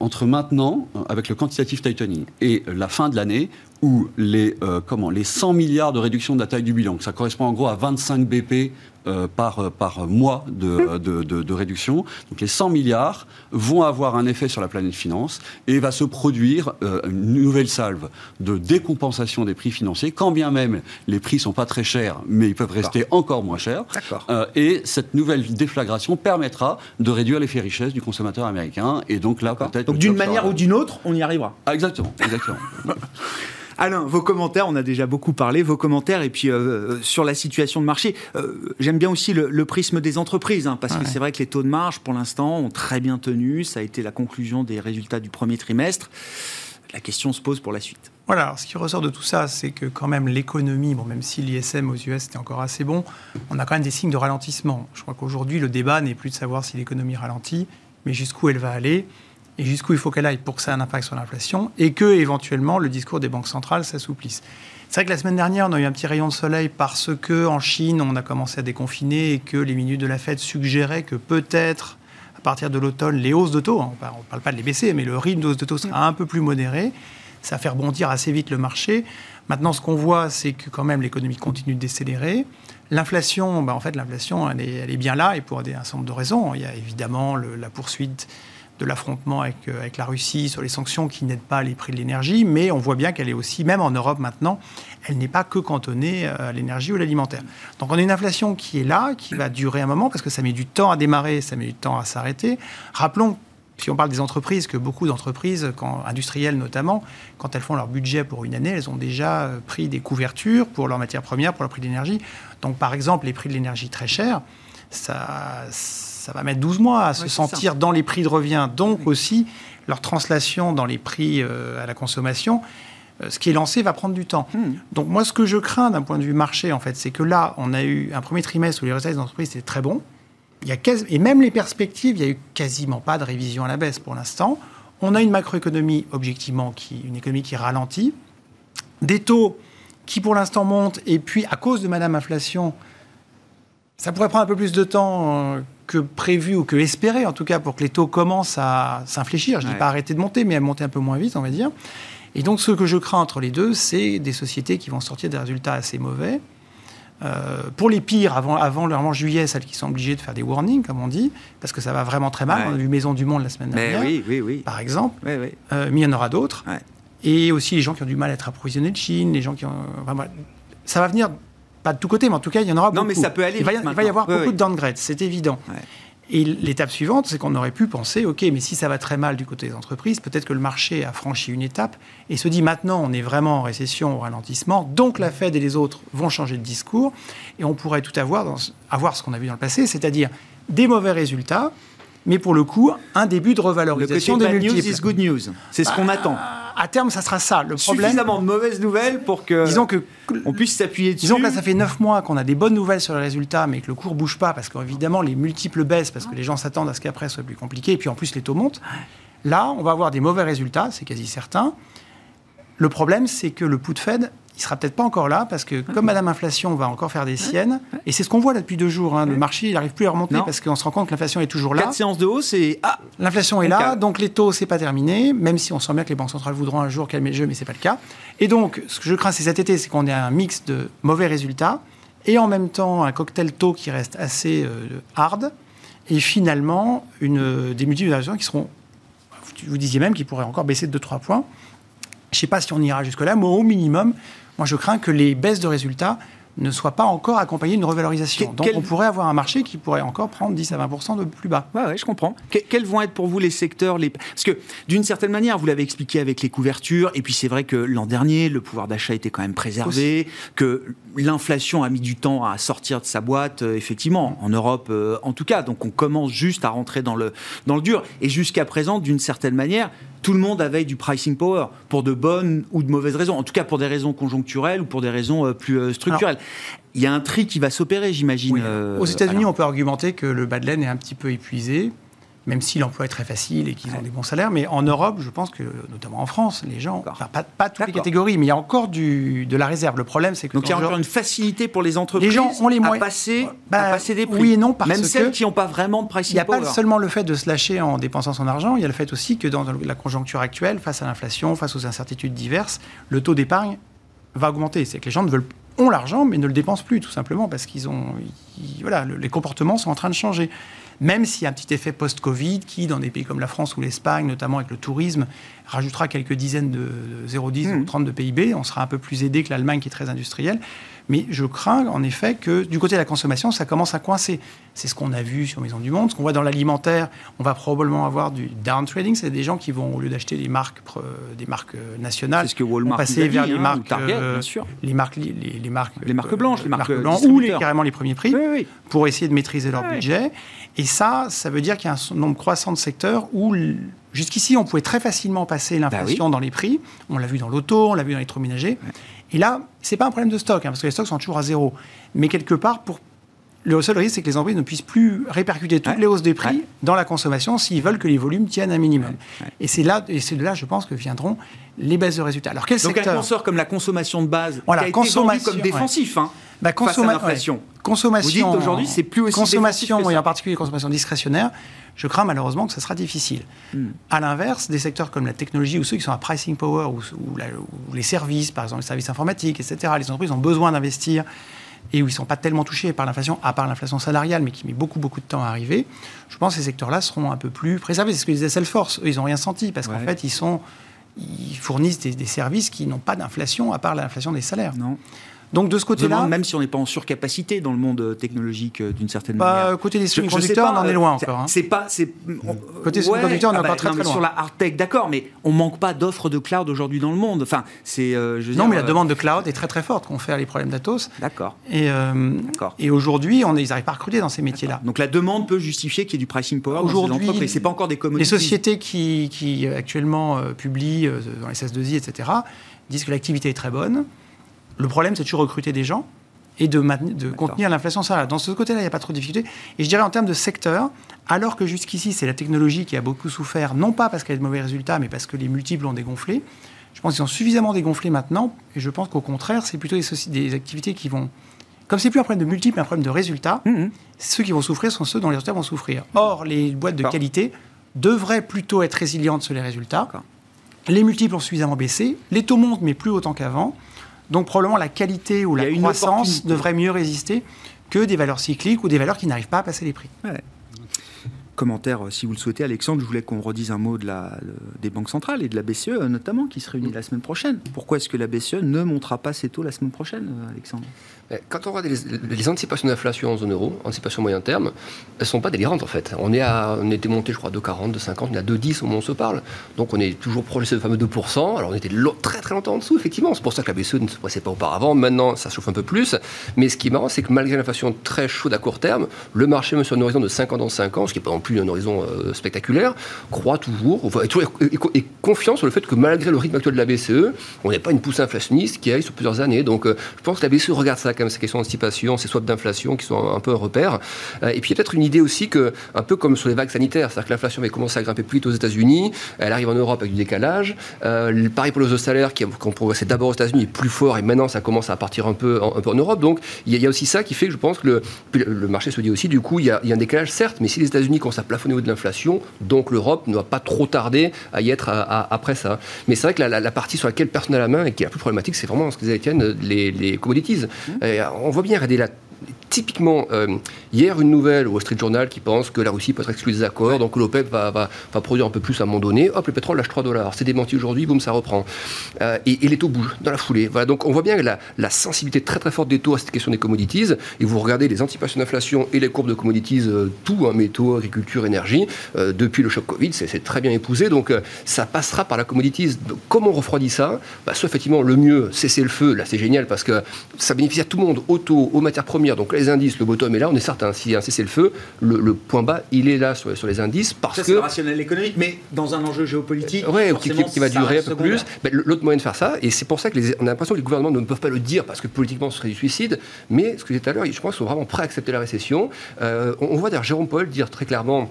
entre maintenant, avec le quantitative tightening, et la fin de l'année, où les, euh, comment, les 100 milliards de réduction de la taille du bilan, ça correspond en gros à 25 BP euh, par, euh, par mois de, de, de, réduction. Donc les 100 milliards vont avoir un effet sur la planète finance et va se produire une nouvelle salve de décompensation des prix financiers, quand bien même les prix sont pas très chers, mais ils peuvent rester encore moins chers. et cette nouvelle déflagration permettra de réduire l'effet richesse du consommateur américain. Et donc là, peut-être... Donc d'une manière ou d'une autre, on y arrivera. Ah, exactement, exactement. Alain, vos commentaires, on a déjà beaucoup parlé, vos commentaires, et puis euh, sur la situation de marché. Euh, j'aime bien aussi le, prisme des entreprises, hein, parce que c'est vrai que les taux de marge, pour l'instant, ont très bien tenu. Ça a été la conclusion des résultats du premier trimestre. La question se pose pour la suite. Voilà, alors ce qui ressort de tout ça, c'est que quand même l'économie, bon, même si l'ISM aux US était encore assez bon, on a quand même des signes de ralentissement. Je crois qu'aujourd'hui, le débat n'est plus de savoir si l'économie ralentit, mais jusqu'où elle va aller et jusqu'où il faut qu'elle aille pour que ça ait un impact sur l'inflation et que éventuellement le discours des banques centrales s'assouplisse. C'est vrai que la semaine dernière, on a eu un petit rayon de soleil parce que en Chine, on a commencé à déconfiner et que les minutes de la Fed suggéraient que peut-être à partir de l'automne, les hausses de taux, on ne parle pas de les baisser, mais le rythme de de taux sera un peu plus modéré. Ça fait rebondir assez vite le marché. Maintenant, ce qu'on voit, c'est que quand même l'économie continue de décélérer. L'inflation, bah, en fait, l'inflation, elle est, bien là et pour un certain nombre de raisons. Il y a évidemment la poursuite de l'affrontement avec, euh, avec, la Russie sur les sanctions qui n'aident pas les prix de l'énergie, mais on voit bien qu'elle est aussi, même en Europe maintenant, elle n'est pas que cantonnée euh, à l'énergie ou l'alimentaire. Donc on a une inflation qui est là, qui va durer un moment, parce que ça met du temps à démarrer, ça met du temps à s'arrêter. Rappelons si on parle des entreprises, que beaucoup d'entreprises, industrielles notamment, quand elles font leur budget pour une année, elles ont déjà euh, pris des couvertures pour leurs matières premières, pour le prix de l'énergie. Donc par exemple, les prix de l'énergie très chers, ça, ça va mettre 12 mois à se sentir dans les prix de revient. Donc aussi, leur translation dans les prix euh, à la consommation, euh, ce qui est lancé va prendre du temps. Hmm. Donc moi, ce que je crains d'un point de vue marché, en fait, c'est que là, on a eu un premier trimestre où les résultats des entreprises étaient très bons. Il y a et même les perspectives, il n'y a eu quasiment pas de révision à la baisse pour l'instant. On a une macroéconomie, objectivement, qui, une économie qui ralentit. Des taux qui, pour l'instant, montent. Et puis, à cause de Madame Inflation, ça pourrait prendre un peu plus de temps euh, que prévu ou que espéré, en tout cas, pour que les taux commencent à s'infléchir. Je ne dis pas arrêter de monter, mais à monter un peu moins vite, on va dire. Et donc, ce que je crains entre les deux, c'est des sociétés qui vont sortir des résultats assez mauvais. Euh, pour les pires, avant, avant le juillet, celles qui sont obligées de faire des warnings, comme on dit, parce que ça va vraiment très mal. On a vu Maison du Monde la semaine dernière, oui, oui, oui. par exemple. Euh, mais il y en aura d'autres. Et aussi les gens qui ont du mal à être approvisionnés de Chine, les gens qui ont. ça va venir, pas de tous côtés, mais en tout cas, il y en aura beaucoup. Non, mais ça peut aller. Il va y, avoir beaucoup de downgrades, c'est évident. Et l'étape suivante, c'est qu'on aurait pu penser, OK, mais si ça va très mal du côté des entreprises, peut-être que le marché a franchi une étape et se dit maintenant, on est vraiment en récession, au ralentissement, donc la Fed et les autres vont changer de discours et on pourrait tout avoir, dans, avoir ce qu'on a vu dans le passé, c'est-à-dire des mauvais résultats, mais pour le coup, un début de revalorisation le côté des bad news is good news. C'est ce qu'on bah, attend. À terme, ça sera ça. Le problème. Suffisamment de mauvaises nouvelles pour que. Disons que. On puisse s'appuyer dessus. Disons que là, ça fait 9 mois qu'on a des bonnes nouvelles sur les résultats, mais que le cours bouge pas parce qu'évidemment, les multiples baissent parce que les gens s'attendent à ce qu'après soit plus compliqué. Et puis en plus, les taux montent. Là, on va avoir des mauvais résultats, c'est quasi certain. Le problème, c'est que le put Fed il sera peut-être pas encore là parce que comme Madame Inflation va encore faire des siennes, et c'est ce qu'on voit là depuis deux jours, hein, le marché il n'arrive plus à remonter parce qu'on se rend compte que l'inflation est toujours là. Quatre séances de hausse et ah, l'inflation est là, donc les taux c'est pas terminé, même si on sent bien que les banques centrales voudront un jour calmer le jeu, mais c'est pas le cas. Et donc ce que je crains c'est cet été, c'est qu'on ait un mix de mauvais résultats et en même temps un cocktail taux qui reste assez euh, hard et finalement une, des multiples qui seront, vous disiez même, qui pourraient encore baisser de 2-3 points. Je ne sais pas si on ira jusque-là, mais au minimum, moi je crains que les baisses de résultats ne soient pas encore accompagnées d'une revalorisation. Donc on pourrait avoir un marché qui pourrait encore prendre 10 à 20% de plus bas. Oui, ouais, je comprends. quels vont être pour vous les secteurs les... Parce que d'une certaine manière, vous l'avez expliqué avec les couvertures, et puis c'est vrai que l'an dernier, le pouvoir d'achat était quand même préservé, que l'inflation a mis du temps à sortir de sa boîte, euh, effectivement, en Europe euh, en tout cas. Donc on commence juste à rentrer dans le, dans le dur. Et jusqu'à présent, d'une certaine manière, tout le monde avait du pricing power, pour de bonnes ou de mauvaises raisons, en tout cas pour des raisons conjoncturelles ou pour des raisons euh, plus euh, structurelles. il y a un tri qui va s'opérer, j'imagine. Euh, Aux États-Unis, on peut argumenter que le bas de laine est un petit peu épuisé même si l'emploi est très facile et qu'ils ont des bons salaires. Mais en Europe, je pense que, notamment en France, les gens, enfin, pas, pas, toutes les catégories, mais il y a encore du, de la réserve. Le problème, c'est que. Donc il y a encore une facilité pour les entreprises les gens ont les moyens, à, passer, bah, à passer des prix. Oui et non, parce même celles qui n'ont pas vraiment de pricing Il n'y a pas seulement le fait de se lâcher en dépensant son argent, il y a le fait aussi que dans la conjoncture actuelle, face à l'inflation, face aux incertitudes diverses, le taux d'épargne va augmenter. C'est que les gens ne veulent ont l'argent, mais ne le dépensent plus, tout simplement, parce qu'ils ont. voilà, les comportements sont en train de changer même s'il y a un petit effet post-Covid qui, dans des pays comme la France ou l'Espagne, notamment avec le tourisme, rajoutera quelques dizaines de, 0,10 ou 30 mmh. de PIB, on sera un peu plus aidé que l'Allemagne qui est très industrielle. Mais je crains en effet que du côté de la consommation, ça commence à coincer. C'est ce qu'on a vu sur Maison du Monde, ce qu'on voit dans l'alimentaire. On va probablement avoir du down trading, c'est des gens qui vont, au lieu d'acheter des marques, des marques euh, nationales, ce que Walmart passer vers les, hein, marques, Target, euh, bien sûr. les marques, les, marques, les marques blanches, les marques, blanches, ou les, carrément les premiers prix, pour essayer de maîtriser leur budget. Et ça, ça veut dire qu'il y a un nombre croissant de secteurs où jusqu'ici on pouvait très facilement passer bah l'inflation dans les prix. On l'a vu dans l'auto, on l'a vu dans l'électroménager. Et là, c'est pas un problème de stock, hein, parce que les stocks sont toujours à zéro. Mais quelque part, pour le seul risque, c'est que les entreprises ne puissent plus répercuter toutes les hausses des prix dans la consommation s'ils veulent que les volumes tiennent un minimum. Et c'est là, et c'est de là, je pense, que viendront les baisses de résultats. Alors, quel Donc secteur... un comme la consommation de base, voilà, qui a été comme défensif, hein, bah, face à l'inflation. Consommation. Vous dites aujourd'hui, c'est plus aussi consommation et en particulier consommation discrétionnaire. Je crains malheureusement que ce sera difficile. Hmm. À l'inverse, des secteurs comme la technologie ou ceux qui sont à pricing power ou, ou les services, par exemple les services informatiques, etc. Les entreprises ont besoin d'investir et où ils ne sont pas tellement touchés par l'inflation, à part l'inflation salariale, mais qui met beaucoup, beaucoup de temps à arriver, je pense que ces secteurs-là seront un peu plus préservés. C'est ce que disait Salesforce. Eux, ils n'ont rien senti, parce qu'en fait, ils, sont, ils fournissent des, des services qui n'ont pas d'inflation, à part l'inflation des salaires. Non. Donc de ce côté-là, même si on n'est pas en surcapacité dans le monde euh, technologique euh, d'une certaine bah, manière. Côté des semi-conducteurs, on en est loin encore. Hein. C'est pas, c'est côté semi-conducteurs, on est ah pas bah, très, très loin. Sur la hard tech, d'accord, mais on manque pas d'offres de cloud aujourd'hui dans le monde. Enfin, c'est. Euh, non, mais la demande de cloud est très très forte. Qu'on fait les problèmes d'Atos. D'accord. Et, et aujourd'hui, on ils n'arrivent pas à recruter dans ces métiers-là. Donc la demande peut justifier qu'il y ait du pricing power aujourd'hui. Dans c'est pas encore des commodities. Les sociétés qui, qui actuellement publient dans les SS2I, etc., disent que l'activité est très bonne. Le problème, c'est de recruter des gens et de, de contenir l'inflation salariale. Dans ce côté-là, il n'y a pas trop de difficultés. Et je dirais en termes de secteur, alors que jusqu'ici, c'est la technologie qui a beaucoup souffert, non pas parce qu'elle a de mauvais résultats, mais parce que les multiples ont dégonflé. Je pense qu'ils ont suffisamment dégonflé maintenant, et je pense qu'au contraire, c'est plutôt des, des, activités qui vont... Comme c'est plus un problème de multiples, mais un problème de résultats, mmh, mmh. ceux qui vont souffrir sont ceux dont les résultats vont souffrir. Or, les boîtes de qualité devraient plutôt être résilientes sur les résultats Les multiples ont suffisamment baissé, les taux montent mais plus autant qu'avant. Donc probablement la qualité ou la croissance devrait mieux résister que des valeurs cycliques ou des valeurs qui n'arrivent pas à passer les prix. Commentaire, euh, si vous le souhaitez, Alexandre, je voulais qu'on redise un mot de la, des banques centrales et de la BCE euh, notamment, qui se réunit la semaine prochaine. Pourquoi est-ce que la BCE ne montera pas ses taux la semaine prochaine, euh, Alexandre? Quand on regarde les, anticipations d'inflation en zone euro, anticipations moyen terme, elles ne sont pas délirantes en fait. On, est à, on était monté, je crois, de 40, de 50, on est à 2,10 au moment où on se parle. Donc on est toujours proche de ce fameux 2%. Alors on était très très longtemps en dessous, effectivement. C'est pour ça que la BCE ne se pressait pas auparavant. Maintenant, ça chauffe un peu plus. Mais ce qui est marrant, c'est que malgré l'inflation très chaude à court terme, le marché, même sur un horizon de 5 ans dans 5 ans, ce qui n'est pas non plus un horizon euh, spectaculaire, croit toujours, enfin, est, confiant sur le fait que malgré le rythme actuel de la BCE, on n'est pas une poussée inflationniste qui aille sur plusieurs années. Donc euh, je pense que la BCE regarde ça comme ces questions d'anticipation ces swaps d'inflation qui sont un peu un repère. Euh, et puis peut-être une idée aussi que, un peu comme sur les vagues sanitaires, c'est-à-dire que l'inflation avait commencé à grimper plus vite aux États-Unis, elle arrive en Europe avec du décalage. Euh, pareil pour les hausses de salaire, qui qu'on progressait d'abord aux États-Unis, plus fort, et maintenant ça commence à partir un peu en, un peu en Europe. Donc il y, a, aussi ça qui fait que je pense que le, le marché se dit aussi, du coup, il y, a, il y a un décalage, certes, mais si les États-Unis commencent à plafonner au niveau de l'inflation, donc l'Europe ne va pas trop tarder à y être après ça. Mais c'est vrai que la, partie sur laquelle personne n'a la main et qui est la plus problématique, c'est vraiment ce que disait Étienne, les, les commodities. Mmh. On voit bien, regardez la typiquement, euh, hier, une nouvelle au Wall Street Journal qui pense que la Russie peut être exclue des accords, donc l'OPEP va, va, va, produire un peu plus à un moment donné. Hop, le pétrole lâche 3 dollars. C'est démenti aujourd'hui, boum, ça reprend. Euh, et, les taux bougent dans la foulée. Voilà, donc on voit bien la, la, sensibilité très très forte des taux à cette question des commodities. Et vous regardez les anticipations d'inflation et les courbes de commodities, euh, tout, hein, métaux, agriculture, énergie, depuis le choc Covid, c'est très bien épousé. Donc ça passera par la commodities. comment on refroidit ça bah, Soit effectivement, le mieux, cesser le feu. Là, c'est génial parce que ça bénéficie à tout le monde, aux taux, aux matières premières. Donc les indices, le bottom est là, on est certain. Si un cessez le feu, le, point bas, il est là sur, sur les indices parce ça, que. C'est rationnel économique, mais dans un enjeu géopolitique. Oui, qui, qui, va durer un peu plus. L'autre moyen de faire ça, et c'est pour ça que on a l'impression que les gouvernements ne peuvent pas le dire parce que politiquement ce serait du suicide, mais ce que j'ai dit tout à l'heure, je pense qu'ils sont vraiment prêts à accepter la récession. Euh, on, voit d'ailleurs Jérôme Paul dire très clairement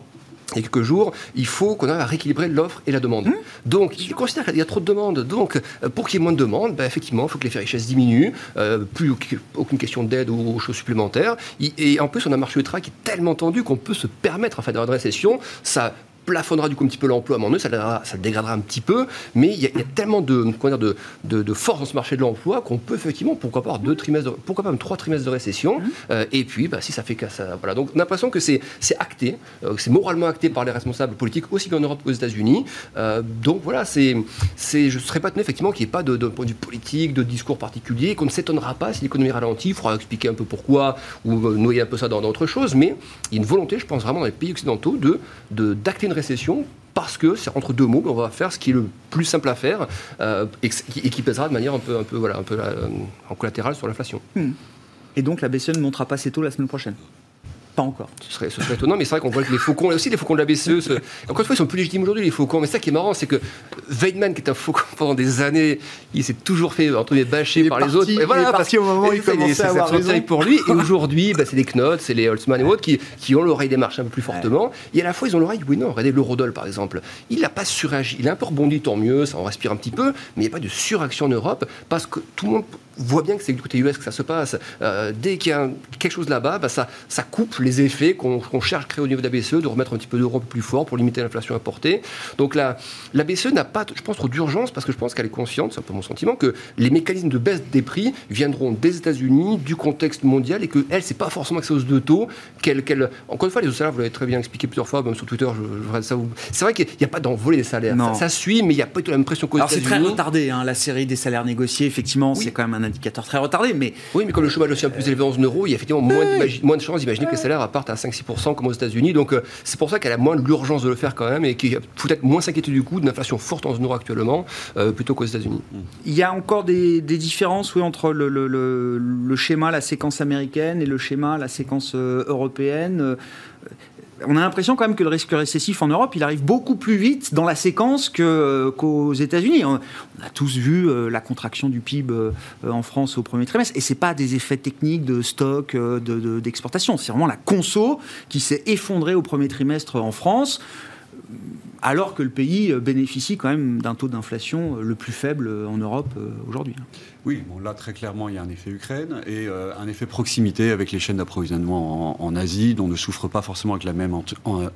il y a quelques jours, il faut qu'on arrive à rééquilibrer l'offre et la demande. Mmh. Donc, il considère qu'il y a trop de demandes. Donc, euh, pour qu'il y ait moins de demandes, bah, effectivement, il faut que les richesses diminuent, euh, plus aucune question d'aide ou choses supplémentaires. Et en plus, on a un marché du travail qui est tellement tendu qu'on peut se permettre, en fait, d'avoir une récession. Ça plafonnera du coup un petit peu l'emploi à mon ça, ça le dégradera un petit peu, mais il y, a, tellement de, dire, de, de, force dans ce marché de l'emploi qu'on peut effectivement, pourquoi pas, deux trimestres, pourquoi pas même trois trimestres de récession, mmh. euh, et puis bah, si ça fait qu'à ça. Voilà. Donc on a l'impression que c'est acté, euh, c'est moralement acté par les responsables politiques, aussi bien en Europe qu'aux États-Unis. Euh, donc voilà, c'est, je ne serais pas tenu effectivement qu'il n'y ait pas de, point de vue politique, de discours particulier, qu'on ne s'étonnera pas si l'économie ralentit, il faudra expliquer un peu pourquoi, ou noyer un peu ça dans d'autres choses, mais il y a une volonté, je pense vraiment dans les pays occidentaux, de, d'acter une récession parce que c'est entre deux mots qu'on va faire ce qui est le plus simple à faire euh, et, qui, pèsera de manière un peu, un peu, voilà, un peu euh, en collatéral sur l'inflation. Hmm. Et donc la BCE ne montera pas ses taux la semaine prochaine encore. Ce serait, ce serait étonnant, mais c'est vrai qu'on voit que les faucons, aussi les faucons de la BCE, encore une fois, ils sont plus légitimes aujourd'hui, les faucons. Mais ça qui est marrant, c'est que Weidmann, qui est un faucon pendant des années, il s'est toujours fait, entre les bâcher par les autres. Et voilà, parce qu'au moment où il commençait à avoir raison. pour lui. Et aujourd'hui, bah, c'est les Knott, c'est les Holtzmann et autres qui, qui ont l'oreille des marchés un peu plus fortement. Et à la fois, ils ont l'oreille, oui, non, regardez l'eurodoll par exemple. Il n'a pas suragi. Il a un peu rebondi, tant mieux, ça en respire un petit peu, mais il n'y a pas de suraction en Europe parce que tout le monde voit bien que c'est du côté US que ça se passe. Euh, dès qu'il y a quelque chose là-bas, bah, ça, ça coupe les effets qu'on cherche à créer au niveau de la BCE, de remettre un petit peu d'Europe plus fort pour limiter l'inflation importée. Donc la, la BCE n'a pas, je pense, trop d'urgence parce que je pense qu'elle est consciente, c'est un peu mon sentiment, que les mécanismes de baisse des prix viendront des États-Unis, du contexte mondial et que elle, c'est pas forcément que ça hausse de taux. Qu'elle, encore une fois, les salaires, vous l'avez très bien expliqué plusieurs fois, même sur Twitter, je, ça vous... C'est vrai qu'il n'y a pas d'envolée des salaires. Ça, suit, mais il n'y a pas la même pression qu'aux États-Unis. c'est très retardé, hein, la série des salaires négociés, effectivement, c'est quand même un indicateur très retardé. Mais... Oui, mais comme le chômage aussi un plus élevé en zone euro, il y a effectivement moins, moins de chances d'imaginer que les salaires partent à 5-6% comme aux États-Unis. Donc euh, c'est pour ça qu'elle a moins l'urgence de le faire quand même et qu'il faut peut-être moins s'inquiéter du coup d'une inflation forte en zone euro actuellement euh, plutôt qu'aux États-Unis. Il y a encore des, différences oui, entre le, le, schéma, la séquence américaine et le schéma, la séquence euh, européenne on a l'impression quand même que le risque récessif en Europe, il arrive beaucoup plus vite dans la séquence euh, qu'aux États-Unis. On, a tous vu euh, la contraction du PIB euh, en France au premier trimestre, et c'est pas des effets techniques de stock, d'exportation. c'est vraiment la conso qui s'est effondrée au premier trimestre en France alors que le pays bénéficie quand même d'un taux d'inflation le plus faible en Europe aujourd'hui. Oui, bon, là très clairement il y a un effet Ukraine et euh, un effet proximité avec les chaînes d'approvisionnement en, Asie dont ne souffrent pas forcément avec la même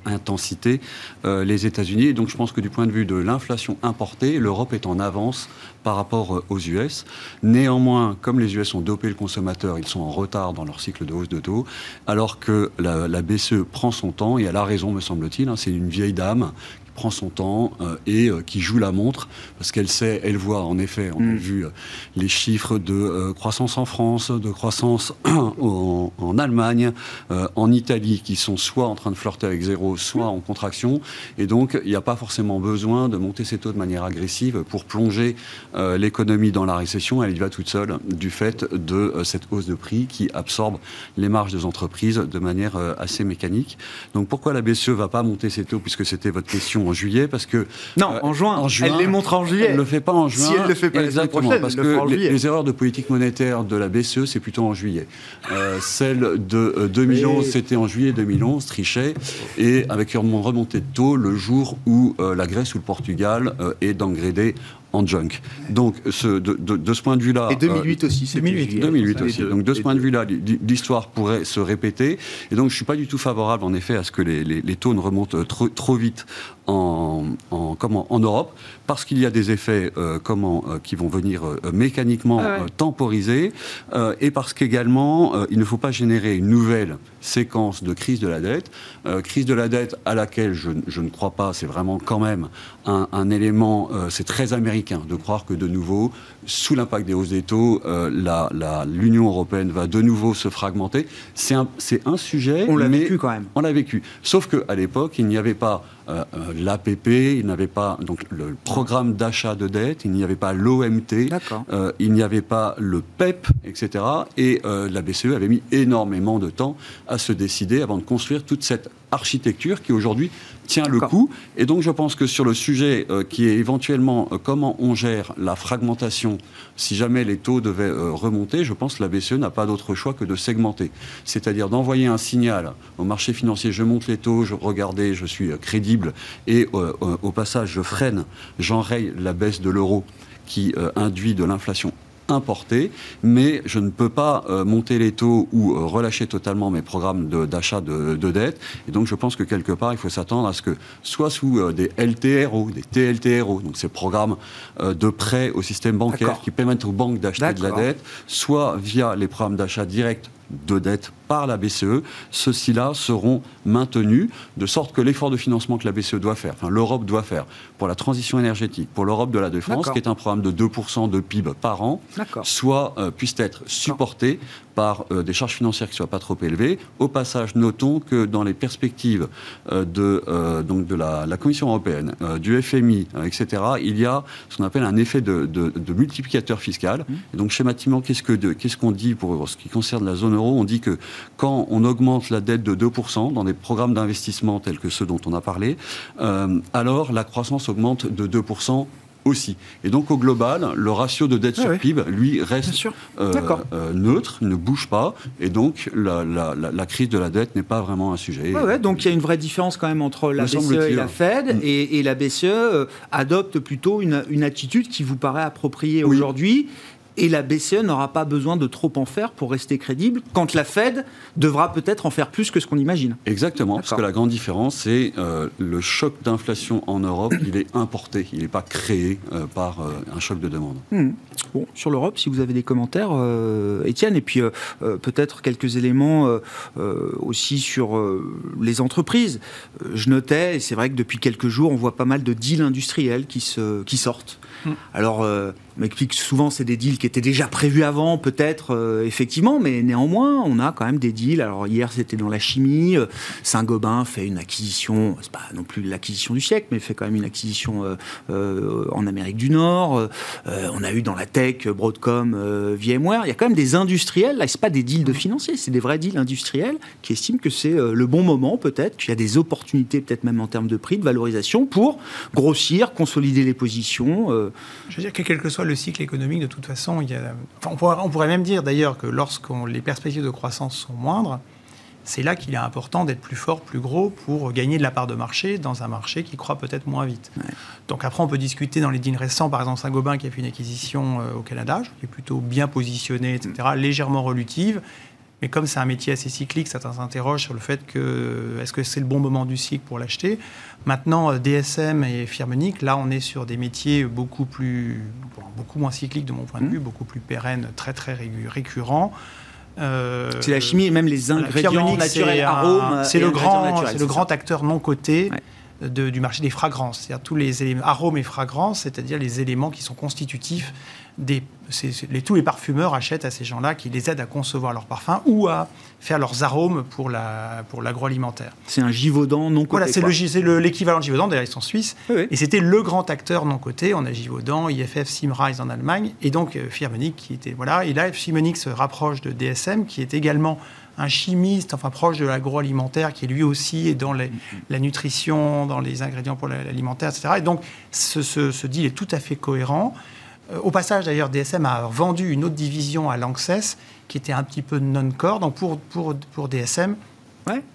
intensité euh, les États-Unis. Donc je pense que du point de vue de l'inflation importée, l'Europe est en avance par rapport euh, aux US. Néanmoins, comme les US ont dopé le consommateur, ils sont en retard dans leur cycle de hausse de taux, alors que la, BCE prend son temps et elle a raison me semble-t-il. Hein, c'est une vieille dame prend son temps euh, et euh, qui joue la montre parce qu'elle sait, elle voit en effet, on a mm. vu euh, les chiffres de croissance en France, de croissance en, en, Allemagne, en Italie qui sont soit en train de flirter avec zéro, soit en contraction et donc il n'y a pas forcément besoin de monter ses taux de manière agressive pour plonger l'économie dans la récession, elle y va toute seule du fait de cette hausse de prix qui absorbe les marges des entreprises de manière assez mécanique. Donc pourquoi la BCE va pas monter ses taux puisque c'était votre question en juillet parce que non euh, en, juin, en, juin, elle les montre en juillet. Elle le fait pas en juin. Si elle le fait pas exactement parce que les, erreurs de politique monétaire de la BCE c'est plutôt en juillet. Euh, celle de 2011 euh, c'était en juillet 2011 Trichet et avec une remontée de taux le jour où la Grèce ou le Portugal est downgradé en junk. Donc, ce, de, ce point de vue-là. Et 2008 aussi, c'est 2008. 2008 aussi. donc, de ce point de vue-là, l'histoire pourrait se répéter. Et donc, je ne suis pas du tout favorable, en effet, à ce que les, les, taux ne remontent trop, trop vite en, en, comment, en Europe, parce qu'il y a des effets euh, comment, euh, qui vont venir euh, mécaniquement ah temporiser, et parce qu'également, il ne faut pas générer une nouvelle séquence de crise de la dette. crise de la dette à laquelle je, je ne crois pas, c'est vraiment quand même un, un élément, c'est très américain de croire que de nouveau, sous l'impact des hausses des taux, l'Union européenne va de nouveau se fragmenter. C'est un, un sujet. On l'a vécu quand même. On l'a vécu. Sauf qu'à l'époque, il n'y avait pas euh, l'APP, il n'avait pas donc le programme d'achat de dette, il n'y avait pas l'OMT, euh, il n'y avait pas le PEP, etc. Et la BCE avait mis énormément de temps à se décider avant de construire toute cette architecture qui aujourd'hui tient le coup. Et donc je pense que sur le sujet qui est éventuellement comment on gère la fragmentation, si jamais les taux devaient remonter, je pense que la BCE n'a pas d'autre choix que de segmenter. C'est-à-dire d'envoyer un signal au marché financier, je monte les taux, je regardez, je suis crédible et euh, euh, au passage, je freine, j'enraye la baisse de l'euro qui euh, induit de l'inflation importée, mais je ne peux pas monter les taux ou relâcher totalement mes programmes d'achat de, dette. Et donc, je pense que quelque part, il faut s'attendre à ce que, soit sous des LTRO, des TLTRO, donc ces programmes de prêt au système bancaire qui permettent aux banques d'acheter de la dette, soit via les programmes d'achat direct de dette par la BCE, ceux-ci-là seront maintenus, de sorte que l'effort de financement que la BCE doit faire, enfin l'Europe doit faire pour la transition énergétique, pour l'Europe de la défense, qui est un programme de 2% de PIB par an, soit euh, puisse être supporté par euh, des charges financières qui ne soient pas trop élevées. Au passage, notons que dans les perspectives euh, de, donc de la, Commission européenne, du FMI, etc., il y a ce qu'on appelle un effet de, multiplicateur fiscal. Mmh. Et donc schématiquement, qu'est-ce qu'on dit pour ce qui concerne la zone euro? On dit que quand on augmente la dette de 2% dans des programmes d'investissement tels que ceux dont on a parlé, euh, alors la croissance augmente de 2% aussi. Et donc au global, le ratio de dette sur PIB, lui, reste euh, euh, neutre, ne bouge pas, et donc la, crise de la dette n'est pas vraiment un sujet. donc il y a une vraie différence quand même entre la BCE et la Fed, mm. et, la BCE adopte plutôt une, une, attitude qui vous paraît appropriée aujourd'hui, et la BCE n'aura pas besoin de trop en faire pour rester crédible, quand la Fed devra peut-être en faire plus que ce qu'on imagine. Exactement, parce que la grande différence, c'est euh, le choc d'inflation en Europe, il est importé, il n'est pas créé euh, par euh, un choc de demande. Hmm. Bon, sur l'Europe, si vous avez des commentaires, Étienne, et puis peut-être quelques éléments aussi sur les entreprises. Je notais, et c'est vrai que depuis quelques jours, on voit pas mal de deals industriels qui, se, qui sortent. Hmm. Alors, m'explique souvent c'est des deals qui étaient déjà prévus avant, peut-être, euh, effectivement, mais néanmoins, on a quand même des deals. Alors hier, c'était dans la chimie. Euh, Saint-Gobain fait une acquisition, c'est pas non plus l'acquisition du siècle, mais fait quand même une acquisition euh, en Amérique du Nord. on a eu dans la tech Broadcom, VMware. Il y a quand même des industriels, là, c'est pas des deals de financiers, c'est des vrais deals industriels qui estiment que c'est le bon moment, peut-être, qu'il y a des opportunités, peut-être même en termes de prix, de valorisation, pour grossir, consolider les positions. Je veux dire que quel que soit le cycle économique, de toute façon, il y a, on, pourrait, même dire d'ailleurs que lorsque les perspectives de croissance sont moindres, c'est là qu'il est important d'être plus fort, plus gros pour gagner de la part de marché dans un marché qui croît peut-être moins vite. Donc après, on peut discuter dans les deals récents, par exemple Saint-Gobain qui a fait une acquisition euh, au Canada, qui est plutôt bien positionnée, etc., légèrement relutive. Mais comme c'est un métier assez cyclique, certains s'interrogent sur le fait que est-ce que c'est le bon moment du cycle pour l'acheter? Maintenant, euh, DSM et Firmenich, là, on est sur des métiers beaucoup plus, beaucoup moins cycliques de mon point de mmh. vue, beaucoup plus pérennes, très très récurrents. Euh, c'est la chimie et même les ingrédients naturels, arômes. C'est le, grand, le grand acteur non coté. du marché des fragrances, c'est-à-dire tous les éléments, arômes et fragrances, c'est-à-dire les éléments qui sont constitutifs les, tous les parfumeurs achètent à ces gens-là qui les aident à concevoir leurs parfums ou à faire leurs arômes pour, la, pour l'agroalimentaire. C'est un Givaudan non coté. Voilà, c'est, l'équivalent de Givaudan, d'ailleurs ils sont suisses. Et c'était le grand acteur non coté. On a Givaudan, IFF, Simrise en Allemagne, et donc euh, Firmenich qui était. Voilà. Et là, Firmenich se rapproche de DSM, qui est également un chimiste, enfin proche de l'agroalimentaire, qui lui aussi est dans la nutrition, dans les ingrédients pour l'alimentaire, etc. Et donc, ce, ce, ce deal est tout à fait cohérent. Euh, au passage, d'ailleurs, DSM a vendu une autre division à Lanxess qui était un petit peu non-core. Donc pour, pour, pour DSM,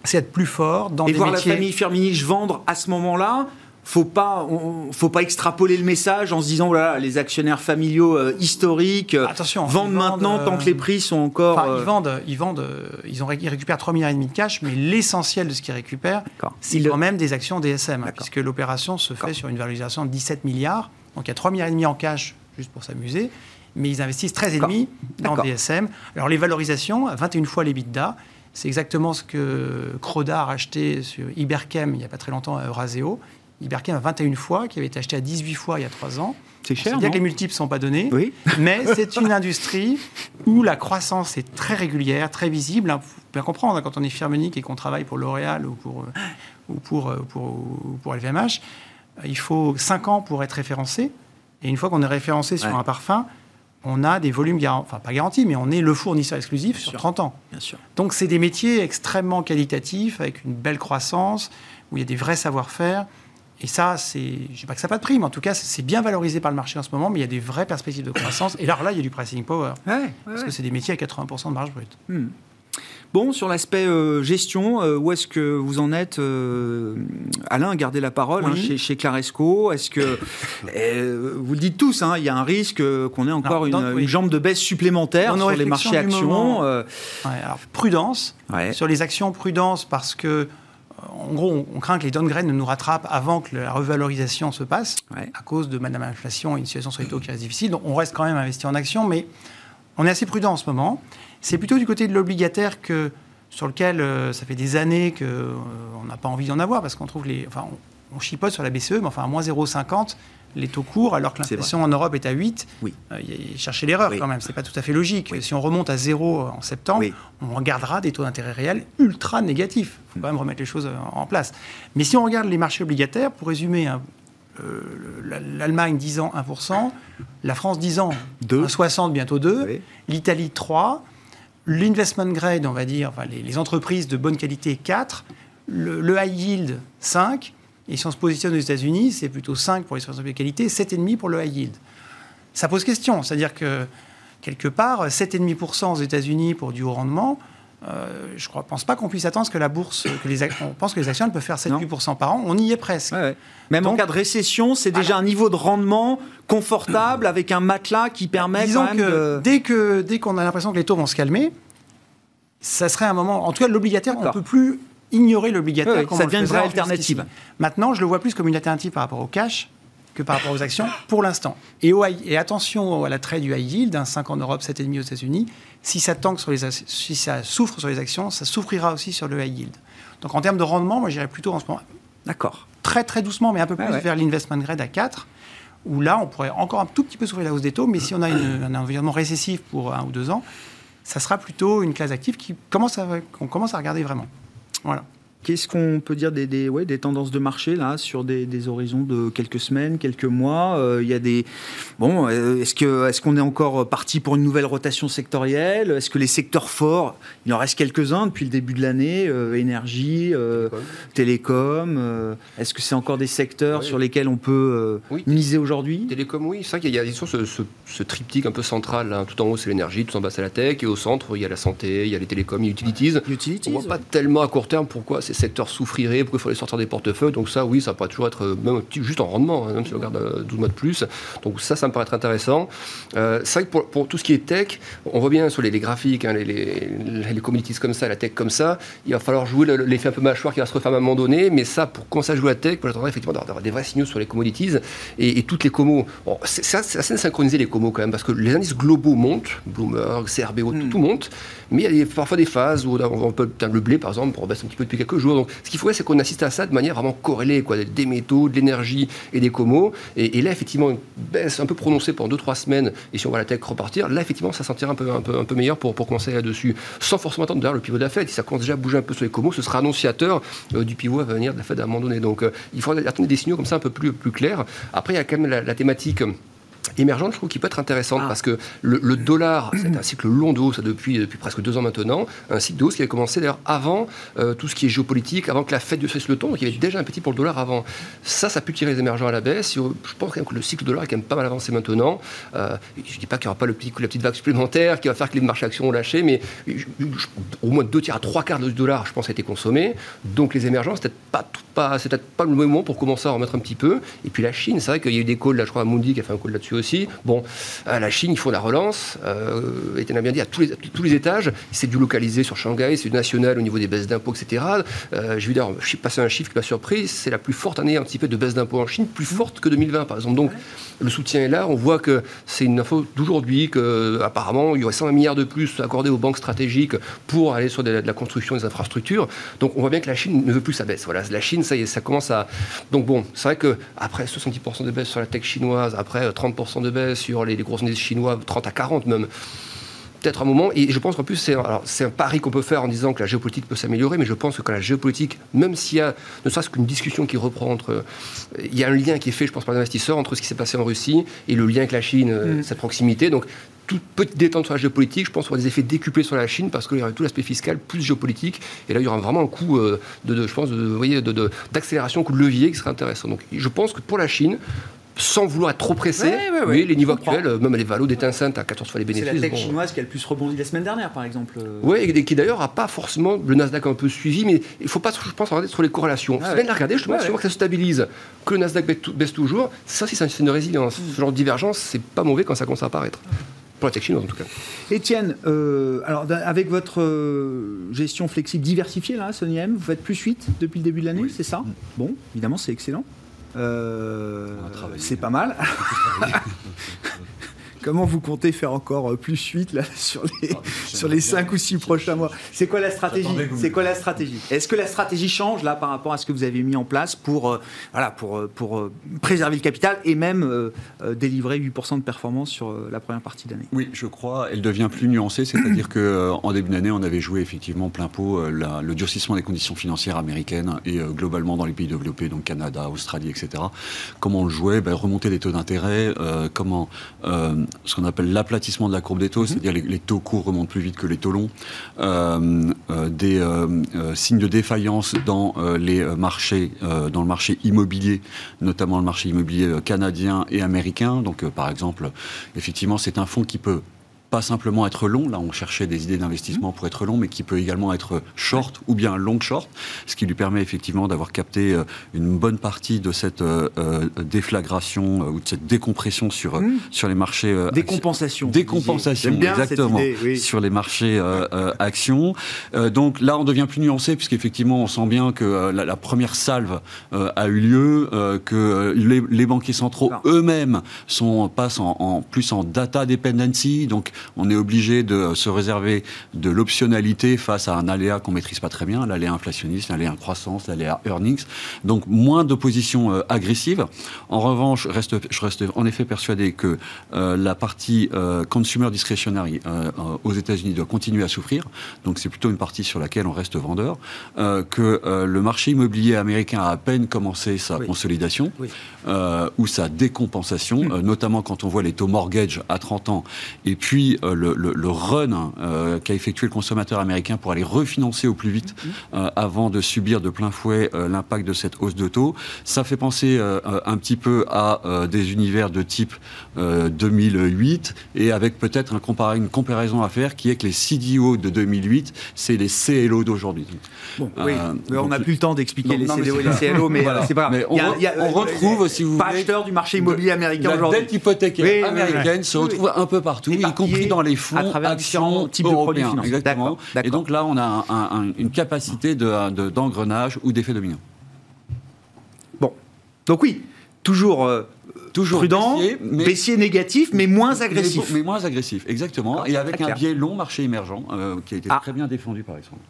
c'est être plus fort dans Et des voir la famille Firminich vendre à ce moment-là faut pas, faut pas extrapoler le message en se disant voilà les actionnaires familiaux euh, historiques euh, Attention, vendent maintenant tant que les prix sont encore. Ils vendent, ils vendent, ils ont récupèrent 3 milliards et demi de cash, mais l'essentiel de ce qu'ils récupèrent, c'est quand même des actions DSM, hein, puisque l'opération se fait sur une valorisation de 17 milliards. Donc il y a 3 milliards et demi en cash juste pour s'amuser. Mais ils investissent 13,5 dans DSM. Alors les valorisations, 21 fois les l'EBITDA, c'est exactement ce que Croda a racheté sur Iberchem il n'y a pas très longtemps à Euraseo. Iberchem a 21 fois, qui avait été acheté à 18 fois il y a 3 ans. C'est cher. C'est bien que les multiples ne sont pas donnés, oui. mais c'est une industrie où la croissance est très régulière, très visible. Vous pouvez comprendre, hein, quand on est firmenique et qu'on travaille pour L'Oréal ou pour, ou pour, pour, pour LVMH, il faut 5 ans pour être référencé. Et une fois qu'on est référencé sur un parfum, on a des volumes garantis, enfin pas garantis, mais on est le fournisseur exclusif sur 30 ans. Bien sûr. Donc c'est des métiers extrêmement qualitatifs, avec une belle croissance, où il y a des vrais savoir-faire. Et ça, c'est, je ne dis pas que ça n'a pas de prix, mais en tout cas, c'est bien valorisé par le marché en ce moment, mais il y a des vraies perspectives de croissance. Et là, là il y a du pricing power. parce que c'est des métiers à 80% de marge brute. Hmm. Bon, sur l'aspect euh, gestion, euh, où est-ce que vous en êtes euh, Alain a gardé la parole hein, chez, Claresco. Est-ce que, vous le dites tous, hein, il y a un risque qu'on ait encore une, jambe de baisse supplémentaire sur les marchés actions alors, Prudence. Sur les actions, prudence parce que en gros, on, craint que les downgrades ne nous rattrapent avant que la revalorisation se passe, à cause de Madame Inflation et une situation sur les taux qui reste difficile. Donc on reste quand même investi en actions, mais on est assez prudent en ce moment. C'est plutôt du côté de l'obligataire que sur lequel euh, ça fait des années qu'on euh, n'a pas envie d'en avoir parce qu'on trouve les. Enfin, on, chipote sur la BCE, mais enfin à moins 0,50 les taux courts, alors que l'inflation en Europe est à 8. Oui. Euh, chercher l'erreur quand même, c'est pas tout à fait logique. Si on remonte à 0 en septembre, on regardera des taux d'intérêt réels ultra négatifs. Il faut quand même remettre les choses en place. Mais si on regarde les marchés obligataires, pour résumer, hein, l'Allemagne 10 ans 1%, la France 10 ans 2. 60 bientôt 2, l'Italie 3, L'investment grade, on va dire, enfin, les, entreprises de bonne qualité, 4. Le, high yield, 5. Et si on se positionne aux États-Unis, c'est plutôt 5 pour les entreprises de qualité, 7,5 pour le high yield. Ça pose question. C'est-à-dire que, quelque part, 7,5% aux États-Unis pour du haut rendement, euh, je ne pense pas qu'on puisse attendre que la bourse, que les, on pense que les actions peuvent faire 7-8% par an. On y est presque. Même en cas de récession, c'est déjà un niveau de rendement confortable avec un matelas qui permet Disons que dès que dès qu'on a l'impression que les taux vont se calmer, ça serait un moment. En tout cas, l'obligataire, on ne peut plus ignorer l'obligataire. ça devient une vraie alternative. Maintenant, je le vois plus comme une alternative par rapport au cash que par rapport aux actions pour l'instant. Et, et, attention à l'attrait du high yield, un 5 en Europe, 7,5 aux États-Unis. Si ça, tank sur les, si ça souffre sur les actions, ça souffrira aussi sur le high yield. Donc en termes de rendement, moi j'irais plutôt en ce moment. D'accord. Très très doucement, mais un peu plus vers l'investment grade à 4, où là on pourrait encore un tout petit peu souffrir la hausse des taux, mais si on a un environnement récessif pour un ou deux ans, ça sera plutôt une classe active qui commence à, qu'on commence à regarder vraiment. Voilà. Qu'est-ce qu'on peut dire des, des, ouais, des, tendances de marché là sur des, des, horizons de quelques semaines, quelques mois Il y a des bon, est-ce que est-ce qu'on est encore parti pour une nouvelle rotation sectorielle? Est-ce que les secteurs forts, il en reste quelques-uns depuis le début de l'année, énergie, télécom. est-ce que c'est encore des secteurs sur lesquels on peut miser aujourd'hui? Télécom, oui. C'est vrai qu'il y a, il y a ce, ce, ce, triptyque un peu central. Hein. Tout en haut, c'est l'énergie, tout en bas, c'est la tech, et au centre, il y a la santé, il y a les télécoms, a utilities. utilities on voit pas tellement à court terme pourquoi ces secteurs souffriraient, pourquoi il faudrait sortir des portefeuilles. Donc ça, oui, ça pourrait toujours être même juste en rendement, hein, même si on regarde 12 mois de plus. Donc ça, ça me paraît être intéressant. Euh, c'est vrai que pour, pour, tout ce qui est tech, on voit bien sur les, les graphiques, hein, les, les, comme ça, la tech comme ça, il va falloir jouer l'effet un peu mâchoire qui va se refaire à un moment donné. Mais ça, pour commencer à jouer la tech, j'attendrai effectivement d'avoir des vrais signaux sur les commodities et, et toutes les comos. Bon, c'est assez synchronisé les comos quand même, parce que les indices globaux montent, Bloomberg, CRBO, mm. tout, tout monte, mais il y a parfois des phases où on peut, le blé par exemple, baisse un petit peu depuis quelques Donc ce qu'il faudrait, c'est qu'on assiste à ça de manière vraiment corrélée, quoi, des métaux, de l'énergie et des comos. Et, là, effectivement, une baisse un peu prononcée pendant 2-3 semaines, et si on voit la tech repartir, là, effectivement, ça sentira un peu, un peu, un peu meilleur pour, pour commencer là-dessus, sans forcément attendre d'ailleurs le pivot de la Fed. Si ça commence déjà à bouger un peu sur les comos, ce sera annonciateur euh, du pivot à venir de la Fed à un moment donné. Donc il faudrait attendre des signaux comme ça un peu plus, plus clairs. Après, il y a quand même la thématique émergente, je trouve qu'il peut être intéressante ah. parce que le, le dollar, c'est un cycle long de hausse depuis, depuis presque deux ans maintenant, un cycle de hausse qui avait commencé d'ailleurs avant euh, tout ce qui est géopolitique, avant que la fête de cesse le ton, donc il y avait déjà un petit pour le dollar avant. Ça, ça a pu tirer les émergents à la baisse. Je pense quand même que le cycle dollar est quand même pas mal avancé maintenant. Euh, je ne dis pas qu'il n'y aura pas le petit, la petite vague supplémentaire qui va faire que les marchés actions ont lâché, mais au moins deux tiers à trois quarts du dollar, je pense, a été consommé. Donc les émergents, c'est peut-être pas, pas, peut pas le moment pour commencer à remettre un petit peu. Et puis la Chine, c'est vrai qu'il y a eu des calls, là, je crois, à Mundi qui a fait un call là-dessus aussi. Bon, euh, la Chine, il faut la relance. Euh, et a bien dit à tous les, tous les étages. C'est du localisé sur Shanghai, c'est du national au niveau des baisses d'impôts, etc. Euh, je vais dire, je passer un chiffre qui m'a surpris. C'est la plus forte année peu de baisse d'impôts en Chine, plus forte que 2020, par exemple. Donc, le soutien est là. On voit que c'est une info d'aujourd'hui qu'apparemment, il y aurait 100 milliards de plus accordés aux banques stratégiques pour aller sur de la, construction des infrastructures. Donc, on voit bien que la Chine ne veut plus sa baisse. Voilà, la Chine, ça y est, ça commence à. Donc, bon, c'est vrai que après 70% de baisse sur la tech chinoise, après 30% de baisse sur les, gros indices chinois, 30 à 40 même peut-être un moment, et je pense qu'en plus, c'est, un pari qu'on peut faire en disant que la géopolitique peut s'améliorer, mais je pense que quand la géopolitique, même s'il y a ne serait-ce qu'une discussion qui reprend entre. Il y a un lien qui est fait, je pense, par les investisseurs entre ce qui s'est passé en Russie et le lien avec la Chine, euh, mm. cette proximité. Donc, toute petite détente sur la géopolitique, je pense y aura des effets décuplés sur la Chine parce qu'il y aura tout l'aspect fiscal plus géopolitique. Et là, il y aura vraiment un coup euh, de, je pense, de, voyez, de, d'accélération, coup de levier qui serait intéressant. Donc, je pense que pour la Chine, sans vouloir être trop pressé. oui, les niveaux actuels, même les valos d'étincelle à 14 fois les bénéfices. C'est la tech chinoise qui a le plus rebondi la semaine dernière, par exemple. Oui, et qui d'ailleurs n'a pas forcément le Nasdaq un peu suivi, mais il ne faut pas, je pense, regarder sur les corrélations. Ah, bien de la regarder, justement, ouais, que ça se stabilise, que le Nasdaq baisse toujours. Ça, si c'est une résilience. Mm. Ce genre de divergence, c'est pas mauvais quand ça commence à apparaître. Pour la tech chinoise, en tout cas. Étienne, euh, alors avec votre euh, gestion flexible diversifiée, là, Sony M, vous faites plus 8 depuis le début de l'année, c'est ça? Mm. Bon, évidemment, c'est excellent. Euh, c'est pas mal. Comment vous comptez faire encore euh, plus suite là, sur les, ah, sur les 5 ou 6 prochains mois? C'est quoi la stratégie? C'est quoi la stratégie? Est-ce que la stratégie change là par rapport à ce que vous avez mis en place pour, euh, voilà, pour, euh, pour préserver le capital et même délivrer 8% de performance sur la première partie d'année Oui, je crois. Elle devient plus nuancée, c'est-à-dire qu'en début d'année, on avait joué effectivement plein pot le durcissement des conditions financières américaines et globalement dans les pays développés, donc Canada, Australie, etc. Comment on le jouait? Ben, Remonter les taux d'intérêt, comment ce qu'on appelle l'aplatissement de la courbe des taux, mhm. c'est-à-dire les, les, taux courts remontent plus vite que les taux longs, euh, euh, des euh, signes de défaillance dans les marchés, dans le marché immobilier, notamment le marché immobilier canadien et américain. Donc, par exemple, effectivement, c'est un fonds qui peut pas simplement être long, là on cherchait des idées d'investissement pour être long, mais qui peut également être short ou bien long short, ce qui lui permet effectivement d'avoir capté euh, une bonne partie de cette euh, euh, déflagration ou de cette décompression sur, mmh. sur les marchés. Décompensation. Décompensation, exactement, sur les marchés actions. donc là on devient plus nuancé, puisqu'effectivement on sent bien que la, première salve a eu lieu, que les, banquiers centraux eux-mêmes sont passent en, en, plus en data dependency, donc on est obligé de se réserver de l'optionnalité face à un aléa qu'on maîtrise pas très bien, l'aléa inflationniste, l'aléa croissance, l'aléa earnings. Donc moins d'opposition euh, agressive. En revanche, je reste, je reste en effet persuadé que euh, la partie euh, consumer discretionary aux États-Unis doit continuer à souffrir. Donc c'est plutôt une partie sur laquelle on reste vendeur. que le marché immobilier américain a à peine commencé sa consolidation ou sa décompensation, mm. notamment quand on voit les taux mortgage à 30 ans et puis le, le, run qu'a effectué le consommateur américain pour aller refinancer au plus vite mm. avant de subir de plein fouet l'impact de cette hausse de taux. Ça fait penser euh, un petit peu à euh, des univers de type 2008 euh, et avec peut-être un une comparaison à faire qui est que les CDO de 2008, c'est les CLO d'aujourd'hui. Bon, oui, on n'a plus le temps d'expliquer les CDO et les CLO, mais c'est pas grave. on, retrouve, si vous voulez, acheteur du marché immobilier américain aujourd'hui. La dette hypothécaire américaine se retrouve un peu partout, y compris dans les fonds, à travers actions, types européens. De exactement. Et donc là, on a une capacité d'engrenage de, ou d'effet dominant. Donc oui, toujours, euh, toujours prudent, baissier, négatif, mais moins agressif. Mais, moins agressif, exactement. Et avec un biais long marché émergent, euh, qui a été ah. très bien défendu par exemple.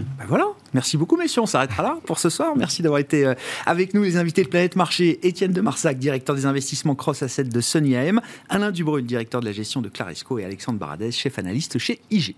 Ben voilà, merci beaucoup messieurs, on s'arrêtera là pour ce soir. Merci d'avoir été euh, avec nous les invités de Planète Marché, Étienne de Marsac, directeur des investissements Cross Asset de Sony AM, Alain Dubrul, directeur de la gestion de Claresco. Et Alexandre Baradez, chef analyste chez IG.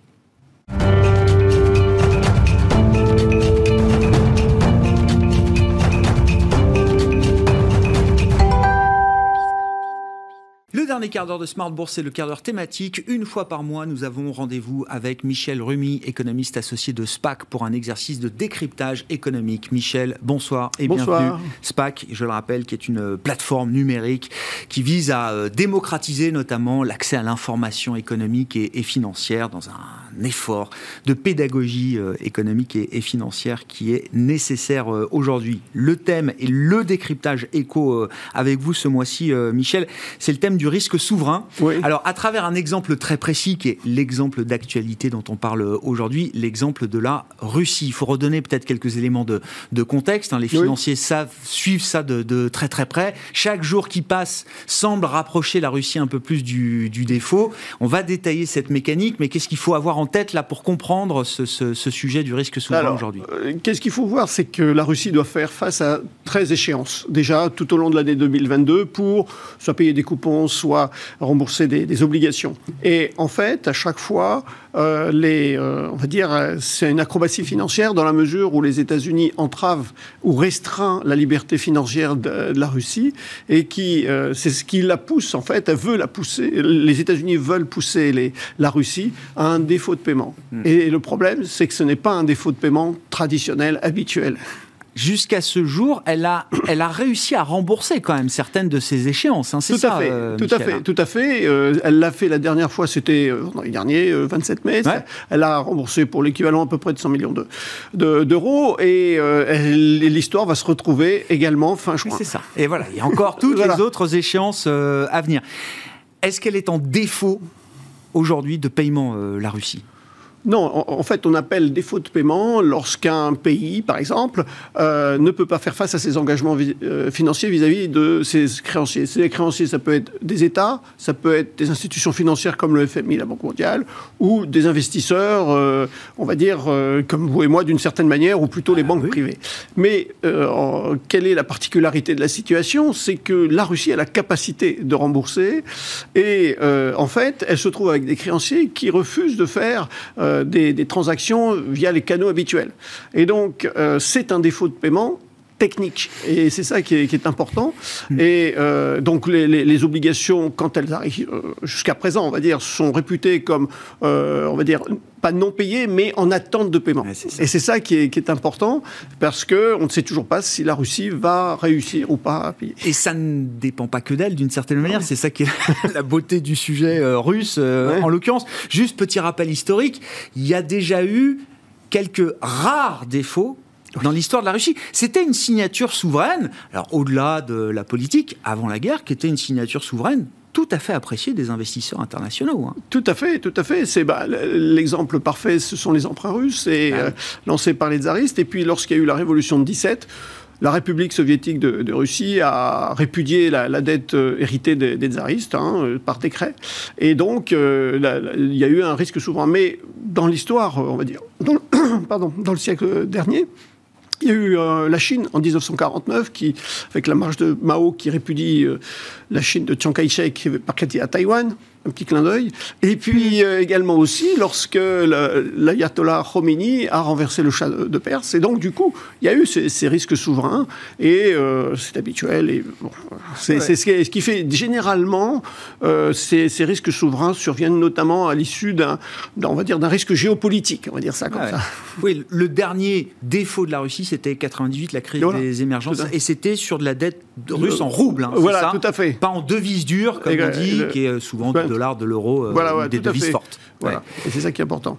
Dernier quart d'heure de Smart Bourse, c'est le quart d'heure thématique. Une fois par mois, nous avons rendez-vous avec Michel Rumi, économiste associé de SPAC, pour un exercice de décryptage économique. Michel, bonsoir et bienvenue. SPAC, je le rappelle, qui est une plateforme numérique qui vise à euh, démocratiser notamment l'accès à l'information économique et, financière dans un effort de pédagogie euh, économique et, financière qui est nécessaire euh, aujourd'hui. Le thème et le décryptage éco avec vous ce mois-ci, Michel, c'est le thème du risque souverain. Alors, à travers un exemple très précis, qui est l'exemple d'actualité dont on parle aujourd'hui, l'exemple de la Russie. Il faut redonner peut-être quelques éléments de, contexte. Hein. Les financiers savent, suivent ça de, très très près. Chaque jour qui passe semble rapprocher la Russie un peu plus du, défaut. On va détailler cette mécanique, mais qu'est-ce qu'il faut avoir en tête là pour comprendre ce, sujet du risque souverain aujourd'hui euh, Qu'est-ce qu'il faut voir C'est que la Russie doit faire face à 13 échéances, déjà tout au long de l'année 2022, pour soit payer des coupons, soit rembourser des, obligations. Et en fait, à chaque fois, euh, les, euh, on va dire, c'est une acrobatie financière dans la mesure où les États-Unis entravent ou restreint la liberté financière de, la Russie et qui, euh, c'est ce qui la pousse en fait, elle veut la pousser. Les États-Unis veulent pousser les, la Russie à un défaut de paiement. Hmm. Et le problème, c'est que ce n'est pas un défaut de paiement traditionnel, habituel jusqu'à ce jour, elle a, elle a réussi à rembourser quand même certaines de ses échéances. Hein, tout, ça, à fait, euh, tout à fait, tout à fait. Euh, elle l'a fait la dernière fois, c'était euh, dernier, 27 mai. Elle a remboursé pour l'équivalent à peu près de 100 millions d'euros de, et l'histoire va se retrouver également fin juin. C'est ça. Et voilà, il y a encore toutes les autres échéances à venir. Est-ce qu'elle est en défaut aujourd'hui de paiement, la Russie? Non, en, fait, on appelle défaut de paiement lorsqu'un pays, par exemple, euh, ne peut pas faire face à ses engagements euh, financiers vis-à-vis de ses créanciers. Ces créanciers, ça peut être des États, ça peut être des institutions financières comme le FMI, la Banque mondiale, ou des investisseurs, euh, on va dire, comme vous et moi, d'une certaine manière, ou plutôt les ah banques privées. Mais quelle est la particularité de la situation? C'est que la Russie a la capacité de rembourser, et en fait, elle se trouve avec des créanciers qui refusent de faire euh, des, transactions via les canaux habituels. Et donc, euh, c'est un défaut de paiement technique. Et c'est ça qui est, important. Hmm. Et euh, donc les, obligations, quand elles arrivent, jusqu'à présent, on va dire, sont réputées comme, on va dire, pas non payées, mais en attente de paiement. et c'est ça qui est, important, parce qu'on ne sait toujours pas si la Russie va réussir ou pas à payer. Et ça ne dépend pas que d'elle, d'une certaine manière. C'est ça qui est la beauté du sujet russe, en l'occurrence. Juste petit rappel historique, il y a déjà eu quelques rares défauts dans l'histoire de la Russie. C'était une signature souveraine, alors au-delà de la politique, avant la guerre, qui était une signature souveraine tout à fait appréciée des investisseurs internationaux. Hein. Tout à fait, tout à fait. C'est bah, l'exemple parfait, ce sont les emprunts russes, et, euh, lancés par les tsaristes. Et puis lorsqu'il y a eu la révolution de 17, la République soviétique de, Russie a répudié la, dette euh, héritée des, tsaristes hein, euh, par décret. Et donc, euh, il y a eu un risque souverain. Mais dans l'histoire, on va dire, dans pardon, dans le siècle dernier, il y a eu la Chine en 1949, qui, avec la marche de Mao qui répudie la Chine de Chiang Kai-shek par à Taïwan un petit clin d'œil. Et puis euh, également aussi lorsque l'ayatollah Khomeini a renversé le chat de Perse. Et donc, du coup, il y a eu ces, risques souverains. Et euh, c'est habituel. Et c'est ce, qui fait généralement euh, ces, risques souverains surviennent notamment à l'issue d'un, on va dire, d'un risque géopolitique. On va dire ça comme ça. Oui, le dernier défaut de la Russie, c'était 98, la crise des émergences. Et c'était sur de la dette russe en rouble. Hein, voilà, tout à fait. Pas en devise dure, comme on dit, qui est souvent de de l'euro, euh, des devises fortes. Voilà. Et c'est ça qui est important.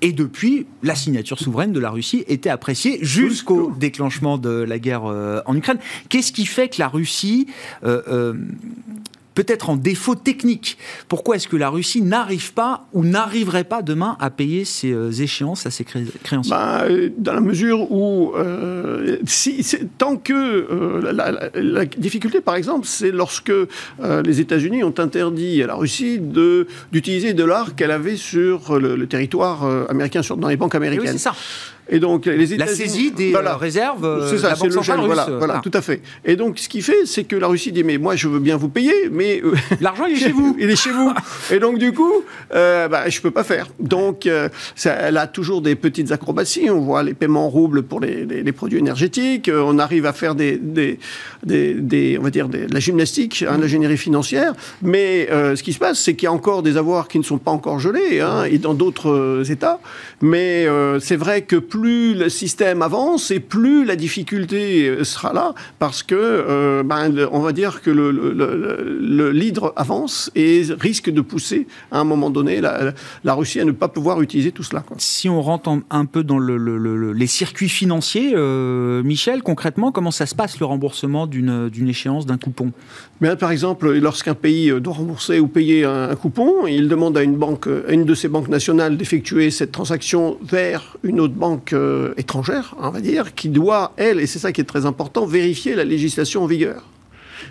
Et depuis, la signature souveraine de la Russie était appréciée jusqu'au déclenchement de la guerre euh, en Ukraine. Qu'est-ce qui fait que la Russie euh, peut-être en défaut technique. Pourquoi est-ce que la Russie n'arrive pas ou n'arriverait pas demain à payer ses euh, échéances à ses créanciers bah, euh, Dans la mesure où, euh, si, tant que la, difficulté, par exemple, c'est lorsque les États-Unis ont interdit à la Russie d'utiliser de, l'art qu'elle avait sur le, territoire américain, sur, dans les banques américaines. Oui, c'est ça. Et donc, les la saisie des euh, réserves euh, c'est ça, c'est le gel, voilà, voilà, tout à fait. Et donc, ce qui fait, c'est que la Russie dit, mais moi, je veux bien vous payer, mais... Euh, L'argent, il est chez vous Il est chez vous Et donc, du coup, euh, bah, je peux pas faire. Donc, ça, elle a toujours des petites acrobaties. On voit les paiements en roubles pour les, les, produits énergétiques. On arrive à faire des, des, des, on va dire, de la gymnastique, hein, l'ingénierie financière. Mais ce qui se passe, c'est qu'il y a encore des avoirs qui ne sont pas encore gelés, hein, et dans d'autres États. Mais c'est vrai que plus plus le système avance et plus la difficulté euh, sera là, parce que, euh, ben, on va dire que le, le, avance et risque de pousser à un moment donné la, Russie à ne pas pouvoir utiliser tout cela. Si on rentre un peu dans les circuits financiers, euh, Michel, concrètement, comment ça se passe le remboursement d'une échéance, d'un coupon? Bien, Par exemple, lorsqu'un pays doit rembourser ou payer un, coupon, il demande à une banque, à une de ses banques nationales d'effectuer cette transaction vers une autre banque euh, étrangère, on va dire, qui doit, elle, et c'est ça qui est très important, vérifier la législation en vigueur.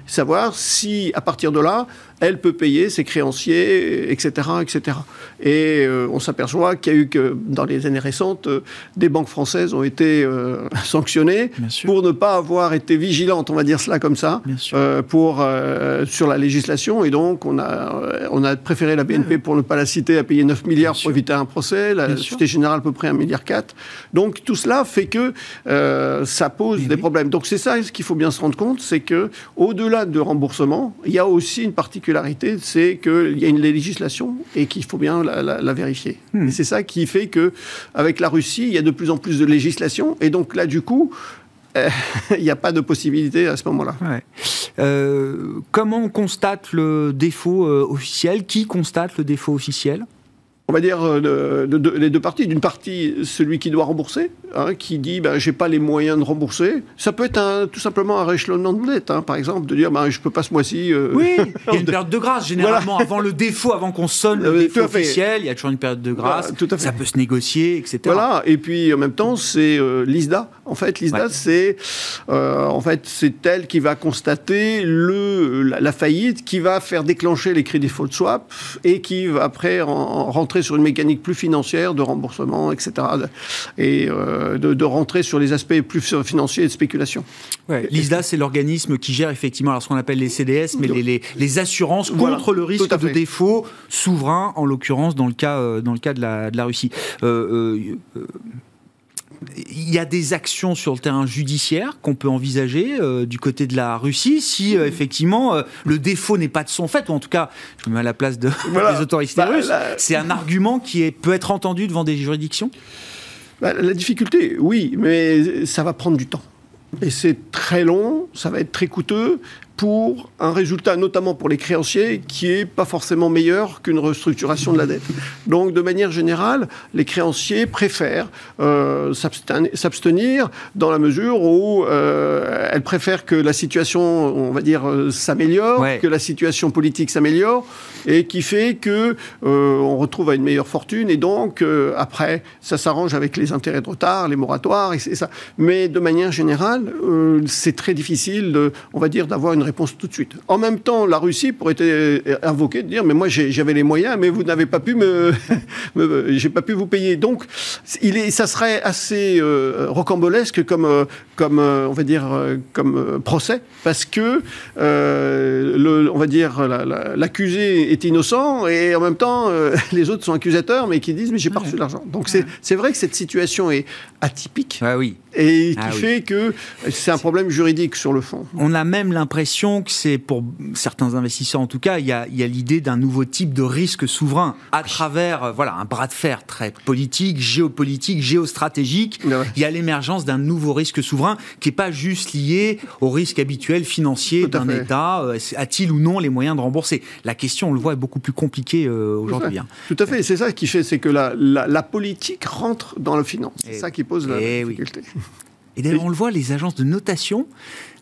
Savoir si, à partir de là, elle peut payer ses créanciers, etc. etc. Et euh, on s'aperçoit qu'il y a eu que, dans les années récentes, euh, des banques françaises ont été euh, sanctionnées pour ne pas avoir été vigilantes, on va dire cela comme ça, pour, sur la législation. Et donc, on a, on a préféré la BNP, pour ne pas la citer, à payer 9 milliards pour éviter un procès, la Société Générale à peu près 1 milliard 4. Donc, tout cela fait que ça pose des problèmes. Donc, c'est ça ce qu'il faut bien se rendre compte, c'est que au-delà de remboursement, il y a aussi une particularité c'est qu'il y a une législation et qu'il faut bien la, vérifier. Hmm. Et c'est ça qui fait que, avec la Russie, il y a de plus en plus de législation. Et donc là, du coup, euh, il n'y a pas de possibilité à ce moment-là. Euh, comment on constate le défaut euh, officiel? Qui constate le défaut officiel? On va dire, euh, les deux parties. D'une partie, celui qui doit rembourser, hein, qui dit ben, j'ai pas les moyens de rembourser. Ça peut être un, tout simplement un réchelonnement de dette, hein, par exemple, de dire ben, je peux pas ce mois-ci. Euh, oui, il y a une période de grâce, généralement, avant le défaut, avant qu'on sonne le euh, défaut officiel, il y a toujours une période de grâce. tout à fait. Ça peut se négocier, etc. Voilà, et puis en même temps, c'est l'ISDA. En fait, l'ISDA, c'est en fait, c'est elle qui va constater le, la, faillite, qui va faire déclencher les crédits default swap et qui va après rentrer sur une mécanique plus financière de remboursement, etc. Et euh, de, rentrer sur les aspects plus financiers et de spéculation. L'ISDA, c'est l'organisme qui gère effectivement ce qu'on appelle les CDS, mais les, les, assurances contre le risque de défaut souverain, en l'occurrence dans le cas, euh, dans le cas de la, de la Russie. Euh, il y a des actions sur le terrain judiciaire qu'on peut envisager euh, du côté de la Russie si euh, effectivement euh, le défaut n'est pas de son fait, ou en tout cas, je me mets à la place de, des autorités bah, russes, c'est un argument qui est, peut être entendu devant des juridictions? Bah, La difficulté, oui, mais ça va prendre du temps. Et c'est très long, ça va être très coûteux, pour un résultat, notamment pour les créanciers, qui est pas forcément meilleur qu'une restructuration de la dette. Donc, de manière générale, les créanciers préfèrent euh, s'abstenir dans la mesure où euh, elles préfèrent que la situation, on va dire, euh, s'améliore, que la situation politique s'améliore, et qui fait que on retrouve à une meilleure fortune. Et donc, après, ça s'arrange avec les intérêts de retard, les moratoires, et, ça. Mais de manière générale, c'est très difficile, de, on va dire, d'avoir une réponse tout de suite. En même temps, la Russie pourrait être invoquée de dire, mais moi j'avais les moyens, mais vous n'avez pas pu me, j'ai pas pu vous payer. Donc, il est, ça serait assez rocambolesque comme, comme, on va dire, comme procès, parce que le, on va dire, l'accusé est innocent et en même temps, euh, les autres sont accusateurs, mais qui disent mais j'ai pas reçu l'argent. Donc c'est vrai que cette situation est atypique. Ah oui. Et qui ah fait que c'est un problème juridique sur le fond. On a même l'impression que c'est, pour certains investisseurs en tout cas, il y a, l'idée d'un nouveau type de risque souverain à travers euh, voilà, un bras de fer très politique, géopolitique, géostratégique. Il y a l'émergence d'un nouveau risque souverain qui n'est pas juste lié au risque habituel financier d'un État. Euh, a-t-il ou non les moyens de rembourser? La question, on le voit, est beaucoup plus compliquée euh, aujourd'hui. Hein. Tout à fait. C'est ça qui fait, c'est que la, la, politique rentre dans la finance. C'est ça qui pose la difficulté. Et d'ailleurs, on le voit, les agences de notation,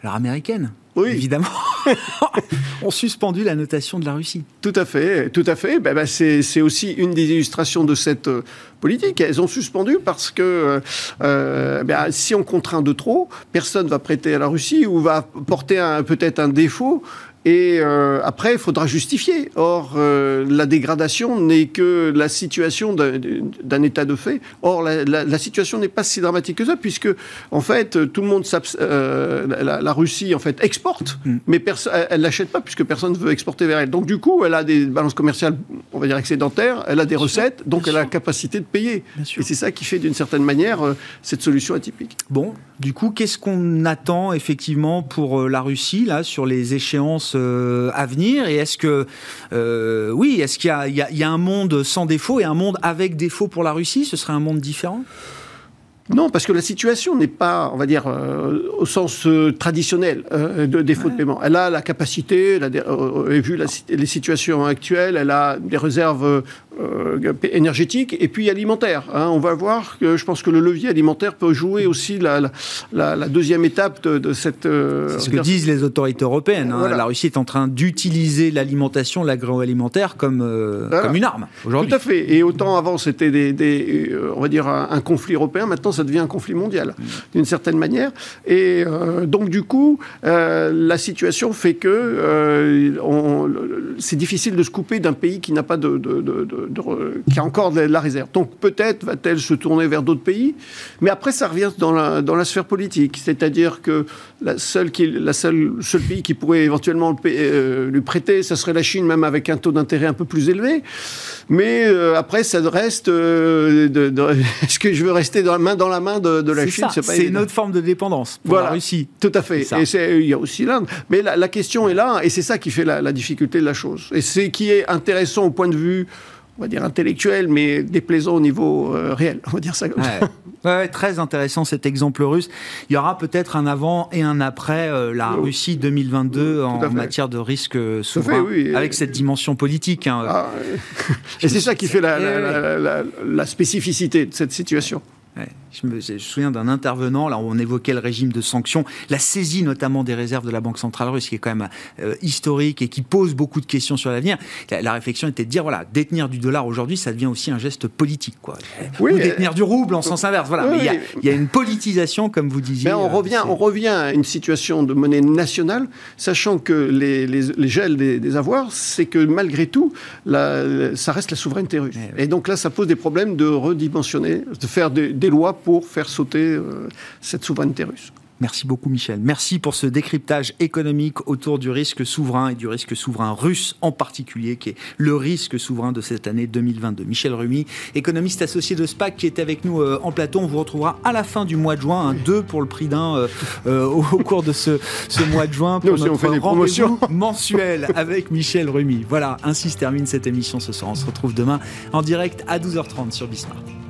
alors américaines, oui. évidemment, ont suspendu la notation de la Russie. Tout à fait, tout à fait. Ben, ben, c'est aussi une des illustrations de cette euh, politique. Elles ont suspendu parce que euh, euh, ben, si on contraint de trop, personne va prêter à la Russie ou va porter peut-être un défaut et euh, après, il faudra justifier. Or, euh, la dégradation n'est que la situation d'un état de fait. Or, la, situation n'est pas si dramatique que ça, puisque, en fait, tout le monde, euh, la, Russie, en fait, exporte, mm. mais elle l'achète pas, puisque personne ne veut exporter vers elle. Donc, du coup, elle a des balances commerciales, on va dire, excédentaires, elle a des recettes, donc elle a la capacité de payer. Et c'est ça qui fait, d'une certaine manière, cette solution atypique. Bon, du coup, qu'est-ce qu'on attend, effectivement, pour la Russie, là, sur les échéances euh, à venir Et est-ce que, euh, oui, est-ce qu'il y, a un monde sans défaut et un monde avec défaut pour la Russie? Ce serait un monde différent? Non, parce que la situation n'est pas, on va dire, euh, au sens traditionnel de défaut de paiement. Elle a la capacité, elle a vu les situations actuelles, elle a des réserves euh, énergétique et puis alimentaire. Hein. On va voir que je pense que le levier alimentaire peut jouer aussi la, la, deuxième étape de, cette. Euh, C'est ce que disent les autorités européennes. Hein. La Russie est en train d'utiliser l'alimentation, l'agroalimentaire comme, euh, comme une arme aujourd'hui. Tout à fait. Et autant avant c'était des, on va dire un, conflit européen, maintenant ça devient un conflit mondial mm. d'une certaine manière. Et donc du coup, la situation fait que c'est difficile de se couper d'un pays qui n'a pas de, de qui a encore de la réserve. Donc peut-être va-t-elle se tourner vers d'autres pays, mais après ça revient dans la, dans la sphère politique, c'est-à-dire que la seule, qui, la seule seul pays qui pourrait éventuellement euh, lui prêter, ça serait la Chine, même avec un taux d'intérêt un peu plus élevé. Mais euh, après, ça reste. Euh, est-ce que je veux rester dans la main dans la main de, la Chine? C'est une autre forme de dépendance pour la Russie. Tout à fait. Et il y a aussi l'Inde. Mais la, question est là, et c'est ça qui fait la, la difficulté de la chose. Et c'est qui est intéressant au point de vue on va dire intellectuel, mais déplaisant au niveau euh, réel. On va dire ça comme ça. Ouais, très intéressant cet exemple russe. Il y aura peut-être un avant et un après euh, la Russie 2022 en matière de risque souverain, avec cette dimension politique. Hein. Ah, et c'est ça qui fait la spécificité de cette situation. Je, me, souviens d'un intervenant, là où on évoquait le régime de sanctions, la saisie notamment des réserves de la Banque centrale russe, qui est quand même euh, historique et qui pose beaucoup de questions sur l'avenir. La, réflexion était de dire, voilà, détenir du dollar aujourd'hui, ça devient aussi un geste politique, quoi. Ou détenir du rouble en sens inverse, voilà. mais il y, a une politisation, comme vous disiez. on, euh, revient, on revient à une situation de monnaie nationale, sachant que les, les, gels des, avoirs, c'est que malgré tout, la, ça reste la souveraineté russe. Eh et donc là, ça pose des problèmes de redimensionner, de faire des lois pour faire sauter euh, cette souveraineté russe. Merci beaucoup Michel. Merci pour ce décryptage économique autour du risque souverain et du risque souverain russe en particulier, qui est le risque souverain de cette année 2022. Michel Rumi, économiste associé de SPAC, qui est avec nous euh, en plateau. On vous retrouvera à la fin du mois de juin, un deux pour le prix d'un euh, au, cours de ce, mois de juin pour notre rendez-vous mensuel avec Michel Rumi. Voilà, ainsi se termine cette émission ce soir. On se retrouve demain en direct à 12h30 sur Bismarck.